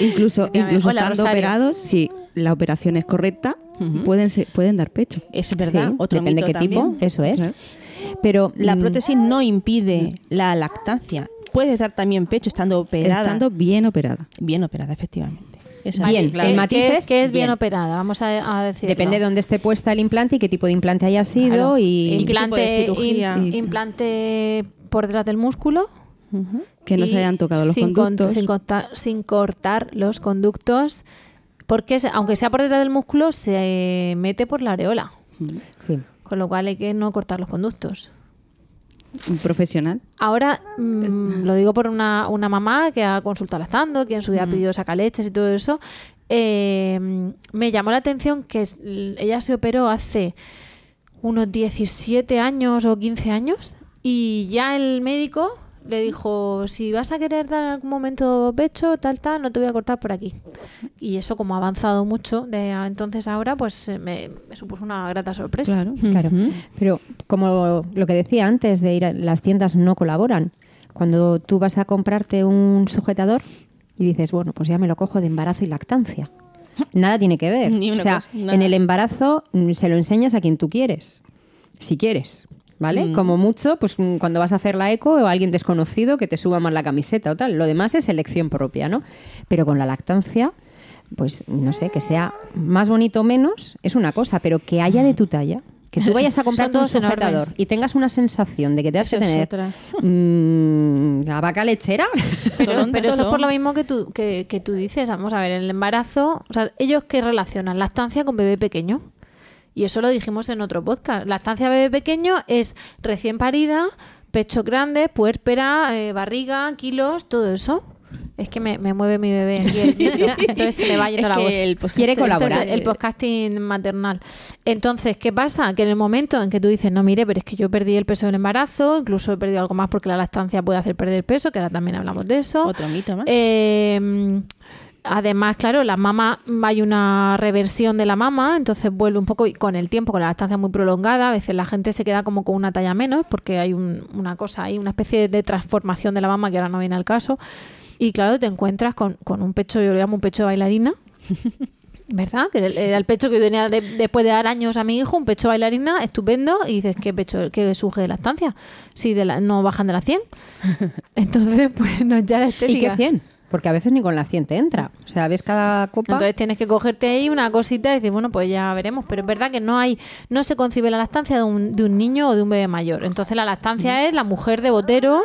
Incluso, incluso Hola, estando Rosario. operados, si la operación es correcta, pueden, ser- pueden dar pecho. Es verdad, Sí, otro depende mito qué también. tipo, eso es. Claro. Pero La mm, prótesis no impide la lactancia. Puede dar también pecho estando operada. Estando bien operada. Bien operada, efectivamente. Esa Bien, el ¿Qué- matiz qué es qué es bien bien. operada? Vamos a, a decirlo. depende de dónde esté puesta el implante y qué tipo de implante haya sido Claro. y qué tipo de implante, por detrás del músculo. Que no se hayan tocado los sin con- conductos. sin, cortar, sin cortar los conductos. Porque aunque sea por detrás del músculo, se mete por la areola. sí. Con lo cual hay que no cortar los conductos. Un profesional. Ahora mm, lo digo por una, una mamá que ha consultado lactando, que en su día ha pedido sacaleches y todo eso. Eh, me llamó la atención que ella se operó hace unos 17 años o 15 años y ya el médico le dijo, si vas a querer dar en algún momento pecho, tal, tal, no te voy a cortar por aquí. Y eso como ha avanzado mucho de entonces a ahora, pues eh, me, me supuso una grata sorpresa. Claro. Claro, pero como lo que decía antes de ir a las tiendas no colaboran. Cuando tú vas a comprarte un sujetador y dices, bueno, pues ya me lo cojo de embarazo y lactancia. Nada tiene que ver. Ni una o sea, cosa, en el embarazo mm, se lo enseñas a quien tú quieres, si quieres. ¿Vale? Como mucho, pues mm, cuando vas a hacer la eco o alguien desconocido que te suba más la camiseta o tal. Lo demás es elección propia, ¿no? Pero con la lactancia, pues no sé, que sea más bonito o menos, es una cosa, pero que haya de tu talla. Que tú vayas a todos enormes. sujetador y tengas una sensación de que te has que tener otra. mm, la vaca lechera. Pero, pero eso es por lo mismo que tú, que, que tú dices. Vamos a ver, en el embarazo, o sea, ellos que relacionan lactancia con bebé pequeño. Y eso lo dijimos en otro podcast. Lactancia bebé pequeño es recién parida, pecho grande, puérpera, eh, barriga, kilos, todo eso. Es que me, me mueve mi bebé aquí el entonces se le va yendo Es la voz. el Quiere es colaborar. el podcasting maternal. Entonces, ¿qué pasa? Que en el momento en que tú dices, no, mire, pero es que yo perdí el peso del embarazo, incluso he perdido algo más porque la lactancia puede hacer perder peso, que ahora también hablamos de eso. Otro mito más. Eh, además, claro, la mama, hay una reversión de la mama, entonces vuelve un poco y con el tiempo, con la lactancia muy prolongada, a veces la gente se queda como con una talla menos porque hay un- una cosa ahí, una especie de transformación de la mama que ahora no viene al caso. Y claro, te encuentras con, con un pecho, yo lo llamo un pecho de bailarina. ¿Verdad? Que era el, era el pecho que yo tenía de- después de dar años a mi hijo, un pecho bailarina estupendo. Y dices, ¿qué pecho, qué surge de lactancia? Si de la- no bajan de la 100. Entonces, pues no ya la ¿Y estética. qué 100? Porque a veces ni con la 100 te entra. O sea, ves cada copa. Entonces tienes que cogerte ahí una cosita y decir, bueno, pues ya veremos. Pero es verdad que no hay, no se concibe la lactancia de un, de un niño o de un bebé mayor. Entonces la lactancia es la mujer de botero,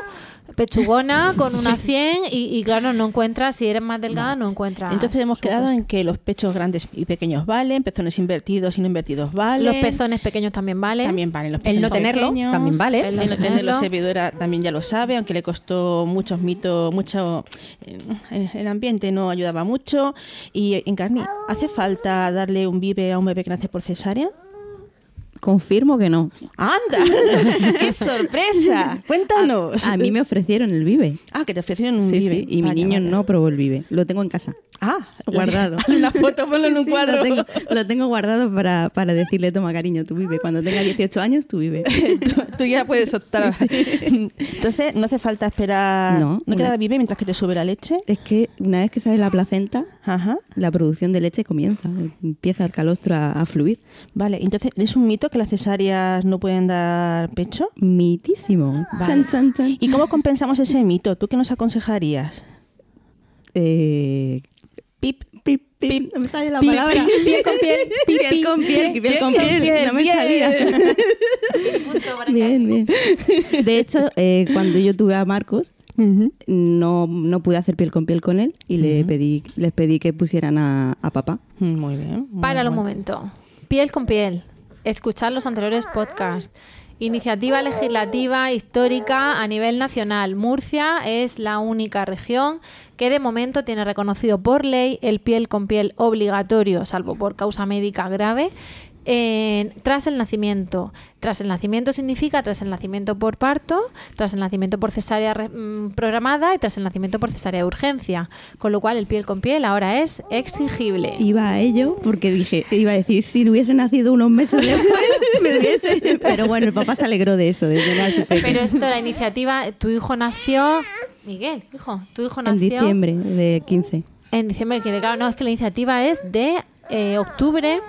pechugona, con una 100 y, y claro, no encuentras, si eres más delgada, no encuentras. Entonces hemos quedado en que los pechos grandes y pequeños valen, pezones invertidos y no invertidos valen. Los pezones pequeños también valen. También valen los El pezones no tenerlo pequeños. también vale. El no El no tenerlo, servidora también ya lo sabe, aunque le costó muchos mitos, mucho. eh, El ambiente no ayudaba mucho. Y en Carni, ¿hace falta darle un vive a un bebé que nace por cesárea? Confirmo que no. ¡Anda! ¡Qué sorpresa! Cuéntanos. A mí me ofrecieron el Vive. Ah, que te ofrecieron un Sí, vive. sí, y mi niño vaya. no probó el Vive. Lo tengo en casa. Ah, Guardado. Una foto, ponlo en un Sí, cuadro. Lo tengo, lo tengo guardado para, para decirle, toma cariño, tú vive. Cuando tenga 18 años, tú vive. tú, tú ya puedes optar. Entonces, no hace falta esperar. No, ¿No queda vive mientras que te sube la leche? Es que una vez que sale la placenta, Ajá. la producción de leche comienza. Empieza el calostro a, a fluir. Vale, entonces, ¿es un mito que las cesáreas no pueden dar pecho? Mitísimo. Vale. Chan, chan, chan. ¿Y cómo compensamos ese mito? ¿Tú qué nos aconsejarías? Eh, pip, pip, pip. No me sale la palabra. pi- piel con piel, pi- piel pi- con piel, piel con piel. piel, No me salía. Bien, bien. De hecho, eh, cuando yo tuve a Marcos, no, no pude hacer piel con piel con él y le pedí, les pedí que pusieran a, a papá. Muy bien. muy Páralo un momento. Piel con piel. Escuchar los anteriores podcasts. Iniciativa legislativa histórica a nivel nacional. Murcia es la única región que de momento tiene reconocido por ley el piel con piel obligatorio, salvo por causa médica grave, en- tras el nacimiento. Tras el nacimiento significa tras el nacimiento por parto, tras el nacimiento por cesárea re- mm, programada y tras el nacimiento por cesárea de urgencia. Con lo cual el piel con piel ahora es exigible. Iba a ello porque dije, iba a decir, si hubiese nacido unos meses después, me hubiese... Pero bueno, el papá se alegró de eso, de llenar su pecho. Pero esto, la iniciativa, tu hijo nació. Miguel, hijo, tu hijo En nació. diciembre de 15. En diciembre del 15. Claro, no, es que la iniciativa es de eh, octubre.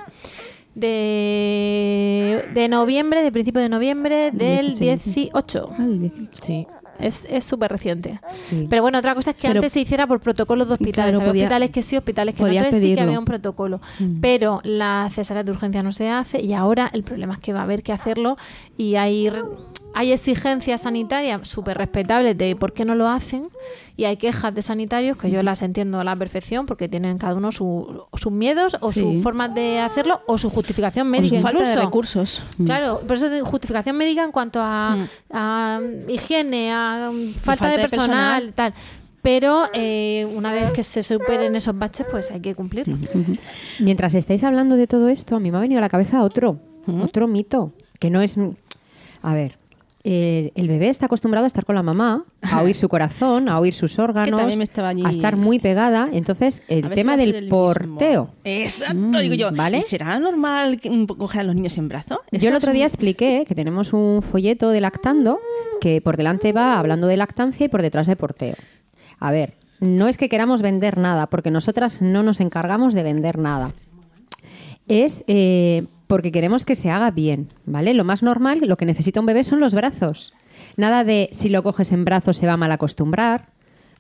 De, de noviembre, de principio de noviembre del 16. 18. Ah, el 18. Sí. Es súper reciente. Sí. Pero bueno, otra cosa es que Pero- antes se hiciera por protocolos de hospitales. Claro, podía- hospitales que sí, hospitales que no. Entonces sí que había un protocolo. Mm. Pero la cesárea de urgencia no se hace y ahora el problema es que va a haber que hacerlo y hay, hay exigencias sanitarias súper respetables de por qué no lo hacen y hay quejas de sanitarios que yo las entiendo a la perfección porque tienen cada uno su- sus miedos o Sí. sus formas de hacerlo o su justificación médica su falta de recursos. Claro, por eso justificación médica en cuanto a, a higiene, a falta, de de personal, personal. tal. Pero eh, una vez que se superen esos baches, pues hay que cumplirlo. Mientras estáis hablando de todo esto, a mí me ha venido a la cabeza otro, otro mito, que no es... A ver, eh, el bebé está acostumbrado a estar con la mamá, a oír su corazón, a oír sus órganos, a estar muy pegada. Entonces, el si tema del el mismo. porteo. Exacto, Mm, digo yo. ¿vale? ¿y ¿Será normal coger a los niños en brazos? Yo el otro día expliqué que tenemos un folleto de lactando que por delante va hablando de lactancia y por detrás de porteo. A ver, no es que queramos vender nada, porque nosotras no nos encargamos de vender nada. Es eh, porque queremos que se haga bien, ¿vale? Lo más normal, lo que necesita un bebé son los brazos. Nada de si lo coges en brazos se va a mal acostumbrar.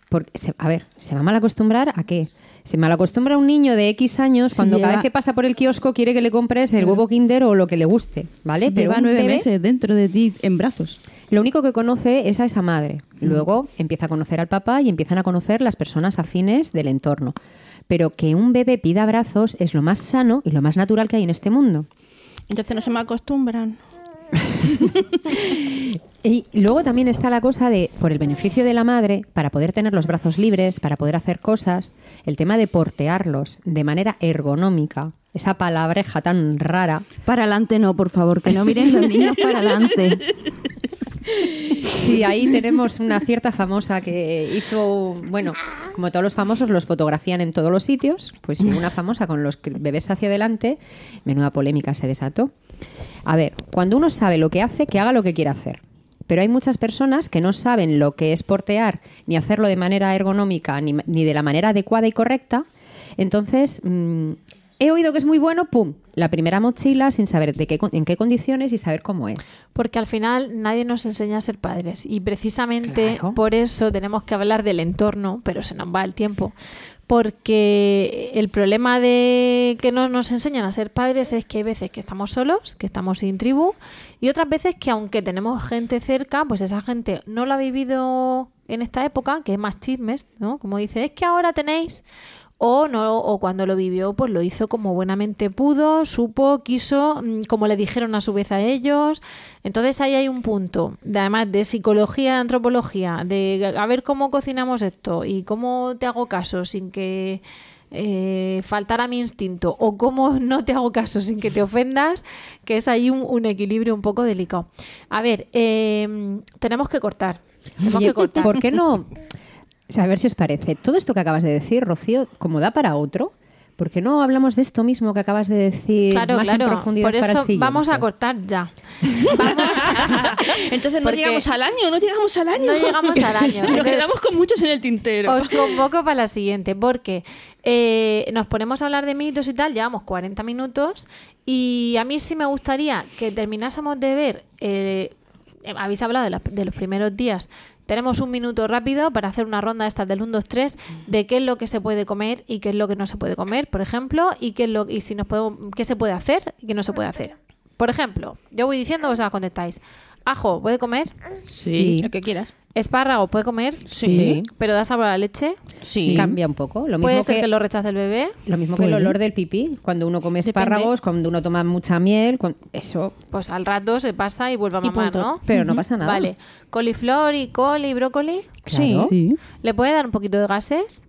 Porque, se- a ver, ¿se va a mal acostumbrar a qué? Se mal acostumbra un niño de X años Si cuando cada lleva- vez que pasa por el kiosco quiere que le compres el huevo kinder o lo que le guste, ¿vale? Si lleva nueve bebé- meses dentro de ti en brazos. lo único que conoce es a esa madre. Luego empieza a conocer al papá y empiezan a conocer las personas afines del entorno. Pero que un bebé pida brazos es lo más sano y lo más natural que hay en este mundo. Entonces no se me acostumbran. Y luego también está la cosa de, por el beneficio de la madre, para poder tener los brazos libres, para poder hacer cosas, el tema de portearlos de manera ergonómica, esa palabreja tan rara. Para adelante no, por favor, que no miren los niños para adelante. Sí, ahí tenemos una cierta famosa que hizo, bueno, como todos los famosos los fotografían en todos los sitios, pues una famosa con los bebés hacia adelante, menuda polémica se desató. A ver, cuando uno sabe lo que hace, que haga lo que quiera hacer. Pero hay muchas personas que no saben lo que es portear, ni hacerlo de manera ergonómica, ni, ni de la manera adecuada y correcta. Entonces, mm, he oído que es muy bueno, ¡pum! La primera mochila sin saber de qué, en qué condiciones y saber cómo es. Porque al final nadie nos enseña a ser padres y precisamente Claro. por eso tenemos que hablar del entorno, pero se nos va el tiempo. Porque el problema de que no nos enseñan a ser padres es que hay veces que estamos solos, que estamos sin tribu, y otras veces que aunque tenemos gente cerca, pues esa gente no lo ha vivido en esta época, que es más chismes, ¿no? Como dice, es que ahora tenéis o no o cuando lo vivió pues lo hizo como buenamente pudo supo quiso mm, como le dijeron a su vez a ellos. Entonces ahí hay un punto. De, además de psicología de antropología de a ver cómo cocinamos esto y cómo te hago caso sin que eh, faltara mi instinto o cómo no te hago caso sin que te ofendas que es ahí un, un equilibrio un poco delicado. A ver eh, tenemos que cortar. Tenemos que cortar. ¿Por qué no? O sea, a ver si os parece. Todo esto que acabas de decir, Rocío, como da para otro, ¿por qué no hablamos de esto mismo que acabas de decir Claro, más claro. en profundidad Por para el eso vamos a cortar ya. Entonces no Porque- llegamos al año, no llegamos al año. No llegamos al año. Nos quedamos con muchos en el tintero. Os convoco para la siguiente, porque eh, nos ponemos a hablar de mitos y tal, llevamos 40 minutos y a mí sí me gustaría que terminásemos de ver, eh, habéis hablado de los primeros días, tenemos un minuto rápido para hacer una ronda de estas del 1, 2, 3 de qué es lo que se puede comer y qué es lo que no se puede comer, por ejemplo, y qué es lo y si nos podemos, qué se puede hacer y qué no se puede hacer. Por ejemplo, yo voy diciendo, vosotros contestáis. Ajo, ¿puede comer? Sí, lo que quieras. Espárrago, ¿puede comer? Sí. ¿Pero da sabor a la leche? Sí. Cambia un poco. Lo ¿Puede mismo ser que, que lo rechace el bebé? lo mismo que el Puede. olor del pipí. Cuando uno come Depende. espárragos, cuando uno toma mucha miel, eso. Pues al rato se pasa y vuelve a Y mamar, punto. ¿no? Pero no pasa nada. Vale. Coliflor y col y brócoli. Claro. Sí. ¿Le puede dar un poquito de gases?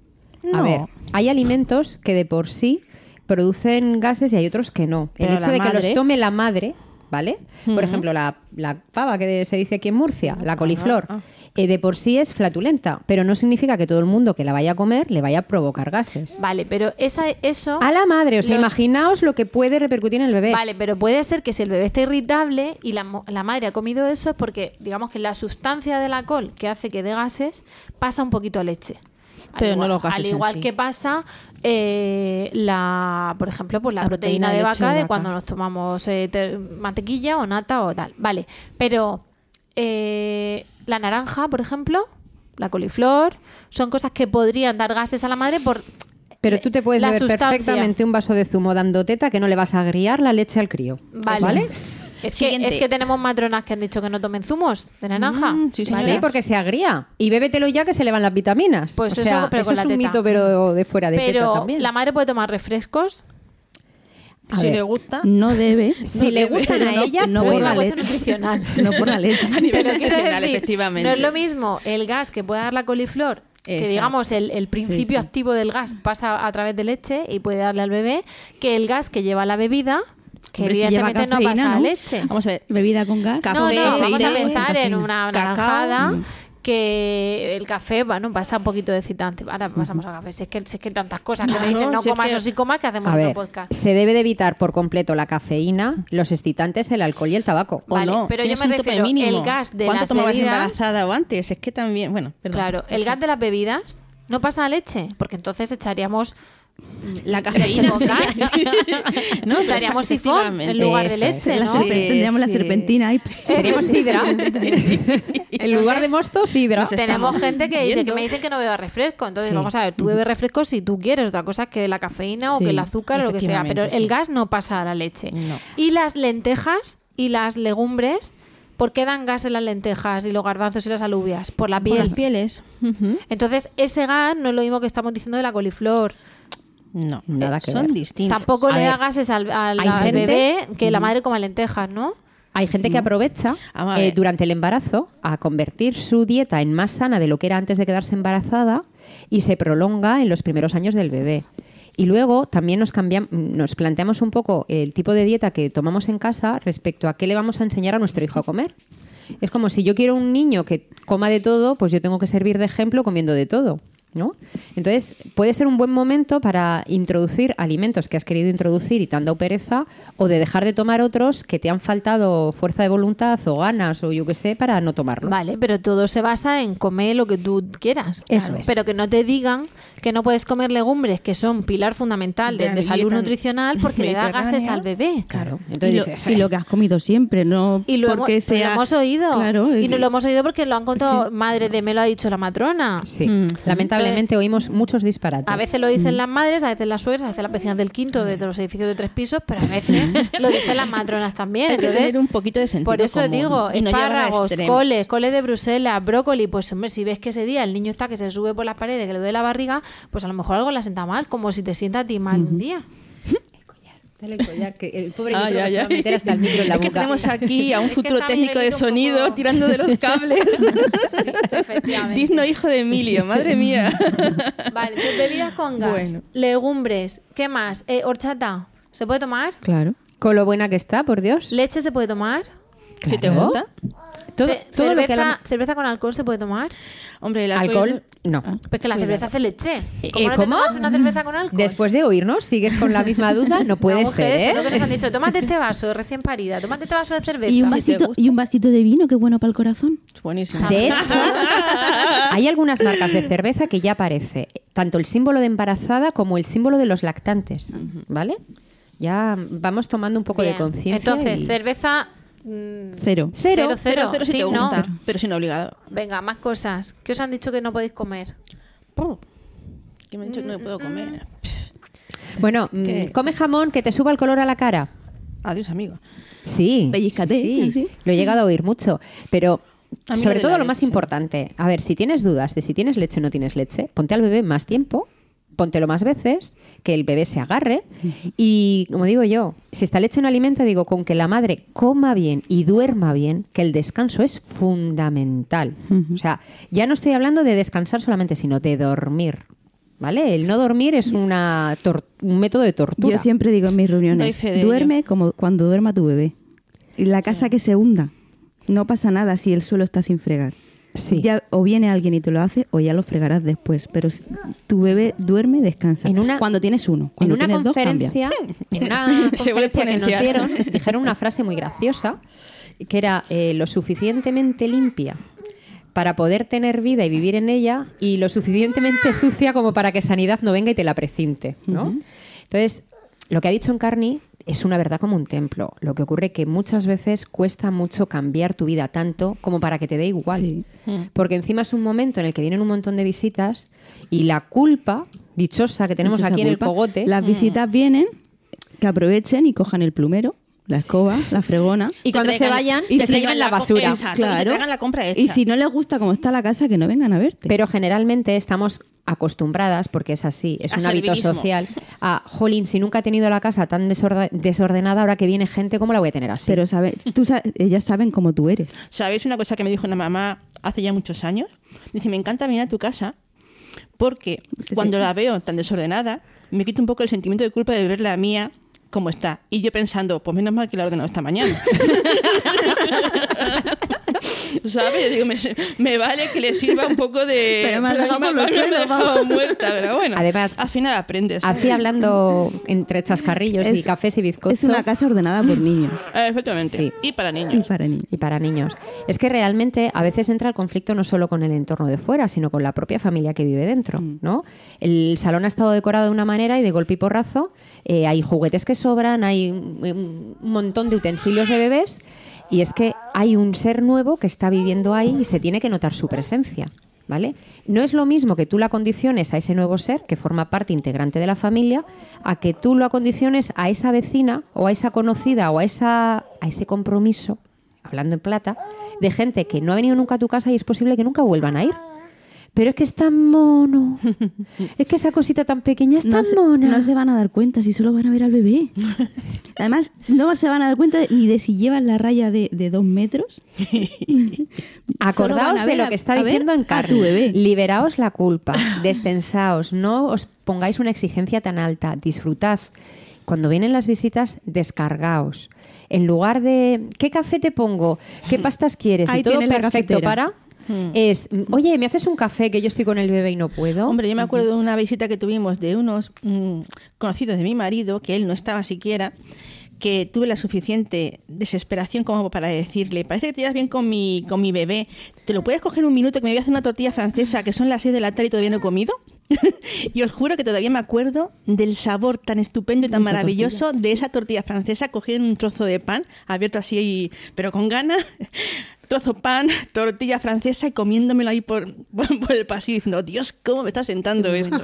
A No. ver, hay alimentos que de por sí producen gases y hay otros que no. El hecho la de que madre- los tome la madre, ¿vale? Por ejemplo, la, la pava que se dice aquí en Murcia, la coliflor, ah. eh, de por sí es flatulenta, pero no significa que todo el mundo que la vaya a comer le vaya a provocar gases. Vale, pero esa, eso... A la madre, o sea, Los- imaginaos lo que puede repercutir en el bebé. Vale, pero puede ser que si el bebé está irritable y la, la madre ha comido eso es porque, digamos que la sustancia de la col que hace que dé gases pasa un poquito a leche. Al Pero no igual, los gases Al igual sí. que pasa la, la, por ejemplo, pues la, La proteína, proteína de vaca de vaca. cuando nos tomamos eh, ter- mantequilla o nata o tal. Vale, pero eh, la naranja, por ejemplo, la coliflor, son cosas que podrían dar gases a la madre por Pero tú te puedes beber sustancia. perfectamente un vaso de zumo dando teta que no le vas a agriar la leche al crío. Vale. Es que, Siguiente. es que tenemos matronas que han dicho que no tomen zumos de naranja. Mm, sí, Sí, ¿vale? porque se agría. Y bébetelo ya que se le van las vitaminas. Pues o eso, sea, pero eso con es la un teta. mito, pero de fuera de teta Pero también. la madre puede tomar refrescos. A si ver. le gusta. No debe. Si le gustan a no- ella, no pero por es la leche. nutricional. No por la leche. A nivel nutricional, efectivamente. No es lo mismo el gas que puede dar la coliflor, que Exacto. digamos el, el principio sí. activo del gas pasa a través de leche y puede darle al bebé, que el gas que lleva la bebida, que Hombre, si lleva evidentemente no pasa a ¿no? leche. Vamos a ver. Bebida con gas. Café, No, no, vamos a pensar en una naranjada Mm. que el café, bueno, pasa un poquito de excitante. Ahora pasamos al café. Si es que, si es que tantas cosas que me Claro, dicen no si es comas que- o sí comas que hacemos el podcast. se debe de evitar por completo la cafeína, los excitantes, el alcohol y el tabaco. O Vale, no, pero yo me un refiero, el gas de ¿Cuánto las tomabas bebidas- embarazada o antes? Es que también, bueno, perdón. Claro, el gas de las bebidas no pasa a leche, porque entonces echaríamos La cafeína con gas. no, pero echaríamos sifón en lugar de leche, tendríamos la serpentina y pss, Seríamos sidra. en lugar de mosto, sidra. Nos Tenemos gente que dice que me dicen que no beba refresco. Entonces, Sí. vamos a ver, tú bebes refresco si tú quieres. Otra cosa es que la cafeína o que el azúcar o lo que sea. Pero el gas no pasa a la leche. No. Y las lentejas y las legumbres, ¿por qué dan gas en las lentejas y los garbanzos y las alubias? Por la Por las piel. pieles. Entonces, ese gas no es lo mismo que estamos diciendo de la coliflor. No, Nada que son ver. distintos. Tampoco A le da ver, gases al, al- hay al gente- bebé que la madre coma lentejas, ¿no? Hay gente que aprovecha Vamos a eh, durante el embarazo a convertir su dieta en más sana de lo que era antes de quedarse embarazada y se prolonga en los primeros años del bebé. Y luego también nos, nos planteamos un poco el tipo de dieta que tomamos en casa respecto a qué le vamos a enseñar a nuestro hijo a comer. Es como si yo quiero un niño que coma de todo, pues yo tengo que servir de ejemplo comiendo de todo. ¿No? Entonces, puede ser un buen momento para introducir alimentos que has querido introducir y te han dado pereza, o de dejar de tomar otros que te han faltado fuerza de voluntad o ganas, o yo qué sé, para no tomarlos. Vale, pero todo se basa en comer lo que tú quieras. Eso es. Pero que no te digan que no puedes comer legumbres, que son pilar fundamental de, salud nutricional, porque le da gases al bebé. Claro. y, lo, dices, y lo que has comido siempre, no Y lo, hemos, porque pero lo hemos oído. Claro, y no que- lo hemos oído porque lo han contado, madre de me lo ha dicho la matrona. Sí, Mm. lamentablemente oímos muchos disparates. A veces lo dicen las madres, a veces las suegras, a veces las vecinas del quinto de los edificios de tres pisos, pero a veces lo dicen las matronas también. Hay que Entonces, tener un poquito de sentido por eso común digo, no espárragos, coles, coles de Bruselas, brócoli, pues hombre, si ves que ese día el niño está que se sube por las paredes, que le duele la barriga, pues a lo mejor algo le sienta mal, como si te sienta a ti mal un día. Dale el collar, que el pobre micro ay, se va a meter hasta el micro en la es que boca. tenemos aquí a un que futuro técnico de sonido poco- tirando de los cables. efectivamente. Digno hijo de Emilio, madre mía. Vale, pues bebidas con gas, Bueno. legumbres, ¿qué más? Eh, horchata, ¿se puede tomar? Claro. Con lo buena que está, por Dios. ¿Leche se puede tomar? Si te Claro. gusta. Todo, Ce- todo lo cerveza, que la- ¿Cerveza con alcohol se puede tomar? Hombre, el alcohol, no. Pues que la cerveza hace leche. Eh, ¿Cómo no te ¿cómo? tomas una cerveza con alcohol? Después de oírnos, sigues con la misma duda, no puede No, mujeres, ser, es lo que ¿eh? nos han dicho. Tómate este vaso recién parida, tómate este vaso de cerveza. Y un, te vasito, gusta. y un vasito de vino, que bueno para el corazón. Es buenísimo. De hecho, hay algunas marcas de cerveza que ya aparece tanto el símbolo de embarazada como el símbolo de los lactantes, ¿vale? Ya vamos tomando un poco Bien. de conciencia. Entonces, y- cerveza. Mm, Cero. Cero, cero. Cero, cero si Sí, te no. gusta, pero sin obligado. Venga, más cosas. ¿Qué os han dicho que no podéis comer? Que me han dicho que no puedo comer. Bueno, mm, ¿Qué? come jamón que te suba el color a la cara. Adiós, amigo. Sí, Pellízcate, sí, lo he llegado a oír mucho, pero sobre todo lo más importante, a ver, si tienes dudas de si tienes leche o no tienes leche, ponte al bebé más tiempo, póntelo más veces, que el bebé se agarre y, como digo yo, si esta leche no alimenta, digo, con que la madre coma bien y duerma bien, que el descanso es fundamental. O sea, ya no estoy hablando de descansar solamente, sino de dormir. ¿Vale? El no dormir es una un método de tortura. Yo siempre digo en mis reuniones, ello. duerme como cuando duerma tu bebé. Y la casa que se hunda. No pasa nada si el suelo está sin fregar. Sí. Ya, o viene alguien y te lo hace o ya lo fregarás después. Pero si- tu bebé duerme, descansa. En una- cuando tienes uno. En Cuando una tienes dos, cambia. conferencia, en una conferencia que nos dieron, dijeron una frase muy graciosa, que era eh, lo suficientemente limpia para poder tener vida y vivir en ella y lo suficientemente sucia como para que sanidad no venga y te la precinte, ¿no? Entonces, lo que ha dicho Encarni es una verdad como un templo. Lo que ocurre que muchas veces cuesta mucho cambiar tu vida tanto como para que te dé igual. Porque encima es un momento en el que vienen un montón de visitas y la culpa dichosa que tenemos Dichosa aquí en el cogote. Las visitas vienen, que aprovechen y cojan el plumero, la escoba, la fregona. Y cuando se vayan, Y que si- se lleven la basura. Exacto, y te traigan la compra hecha. Y si no les gusta cómo está la casa, que no vengan a verte. Pero generalmente estamos acostumbradas, porque es así, es A un hábito social, a, jolín, si nunca he tenido la casa tan desorde- desordenada, ahora que viene gente, ¿cómo la voy a tener así? Pero sabe, tú sa- ellas saben cómo tú eres. ¿Sabéis una cosa que me dijo una mamá hace ya muchos años? Dice, me encanta venir a tu casa porque cuando la veo tan desordenada, me quita un poco el sentimiento de culpa de ver la mía como está. Y yo pensando, pues menos mal que la he ordenado esta mañana. ¿Sabes? Yo digo, me, me vale que le sirva un poco de... Pero me has dejado por los me has suelos, dejado vamos. muerta, pero bueno. Además, al final aprendes. Así hablando entre chascarrillos y cafés y bizcochos. Es una casa ordenada por niños. Eh, Efectivamente. Sí. Y para niños. Y para niños. y para niños. Es que realmente a veces entra el conflicto no solo con el entorno de fuera, sino con la propia familia que vive dentro, ¿no? El salón ha estado decorado de una manera y de golpe y porrazo eh, hay juguetes que sobran, hay un montón de utensilios de bebés y es que hay un ser nuevo que está viviendo ahí y se tiene que notar su presencia. ¿Vale? No es lo mismo que tú la condiciones a ese nuevo ser que forma parte integrante de la familia, a que tú lo acondiciones a esa vecina o a esa conocida o a, esa, a ese compromiso hablando en plata, de gente que no ha venido nunca a tu casa y es posible que nunca vuelvan a ir. Pero es que es tan mono. Es que esa cosita tan pequeña es No tan se, mona. no se van a dar cuenta si solo van a ver al bebé. Además, no se van a dar cuenta de- ni de si llevan la raya de, de dos metros. Acordaos de lo a- que está diciendo en tu carne. bebé. Liberaos la culpa, descensaos, no os pongáis una exigencia tan alta, disfrutad. Cuando vienen las visitas, descargaos. En lugar de, ¿qué café te pongo? ¿Qué pastas quieres? Ahí y todo perfecto cafetera. Para... Es, oye, ¿me haces un café que yo estoy con el bebé y no puedo? Hombre, yo me acuerdo de una visita que tuvimos de unos mm, conocidos de mi marido, que él no estaba siquiera, que tuve la suficiente desesperación como para decirle, parece que te llevas bien con mi, con mi bebé, ¿te lo puedes coger un minuto que me voy a hacer una tortilla francesa que son las 6 de la tarde y todavía no he comido? y os juro que todavía me acuerdo del sabor tan estupendo y tan maravilloso de esa tortilla francesa cogida en un trozo de pan, abierto así, pero con ganas, trozo pan, tortilla francesa y comiéndomelo ahí por, por, por el pasillo diciendo, Dios, ¿cómo me está sentando esto?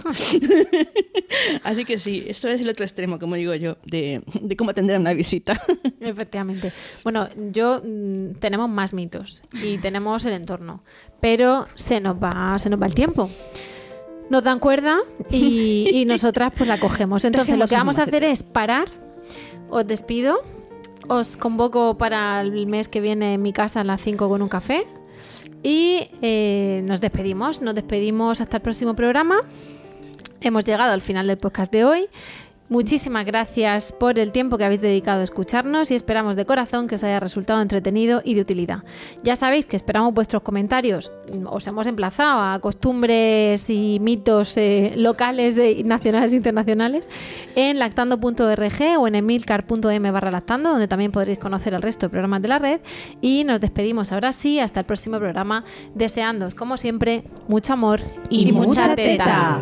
Así que sí, esto es el otro extremo, como digo yo, de, de cómo atender a una visita. Efectivamente. Bueno, yo mm, tenemos más mitos y tenemos el entorno, pero se nos va, se nos va el tiempo. Nos dan cuerda y, y nosotras pues la cogemos. Entonces lo que vamos a hacer es parar. Os despido. Os convoco para el mes que viene en mi casa a las 5 con un café. Y eh, nos despedimos. Nos despedimos hasta el próximo programa. Hemos llegado al final del podcast de hoy. Muchísimas gracias por el tiempo que habéis dedicado a escucharnos y esperamos de corazón que os haya resultado entretenido y de utilidad. Ya sabéis que esperamos vuestros comentarios. Os hemos emplazado a costumbres y mitos eh, locales, de, nacionales e internacionales en lactando.org o en emilcar.m barra lactando, donde también podréis conocer el resto de programas de la red. Y nos despedimos ahora sí, hasta el próximo programa, deseándoos, como siempre, mucho amor Y mucha mucha teta.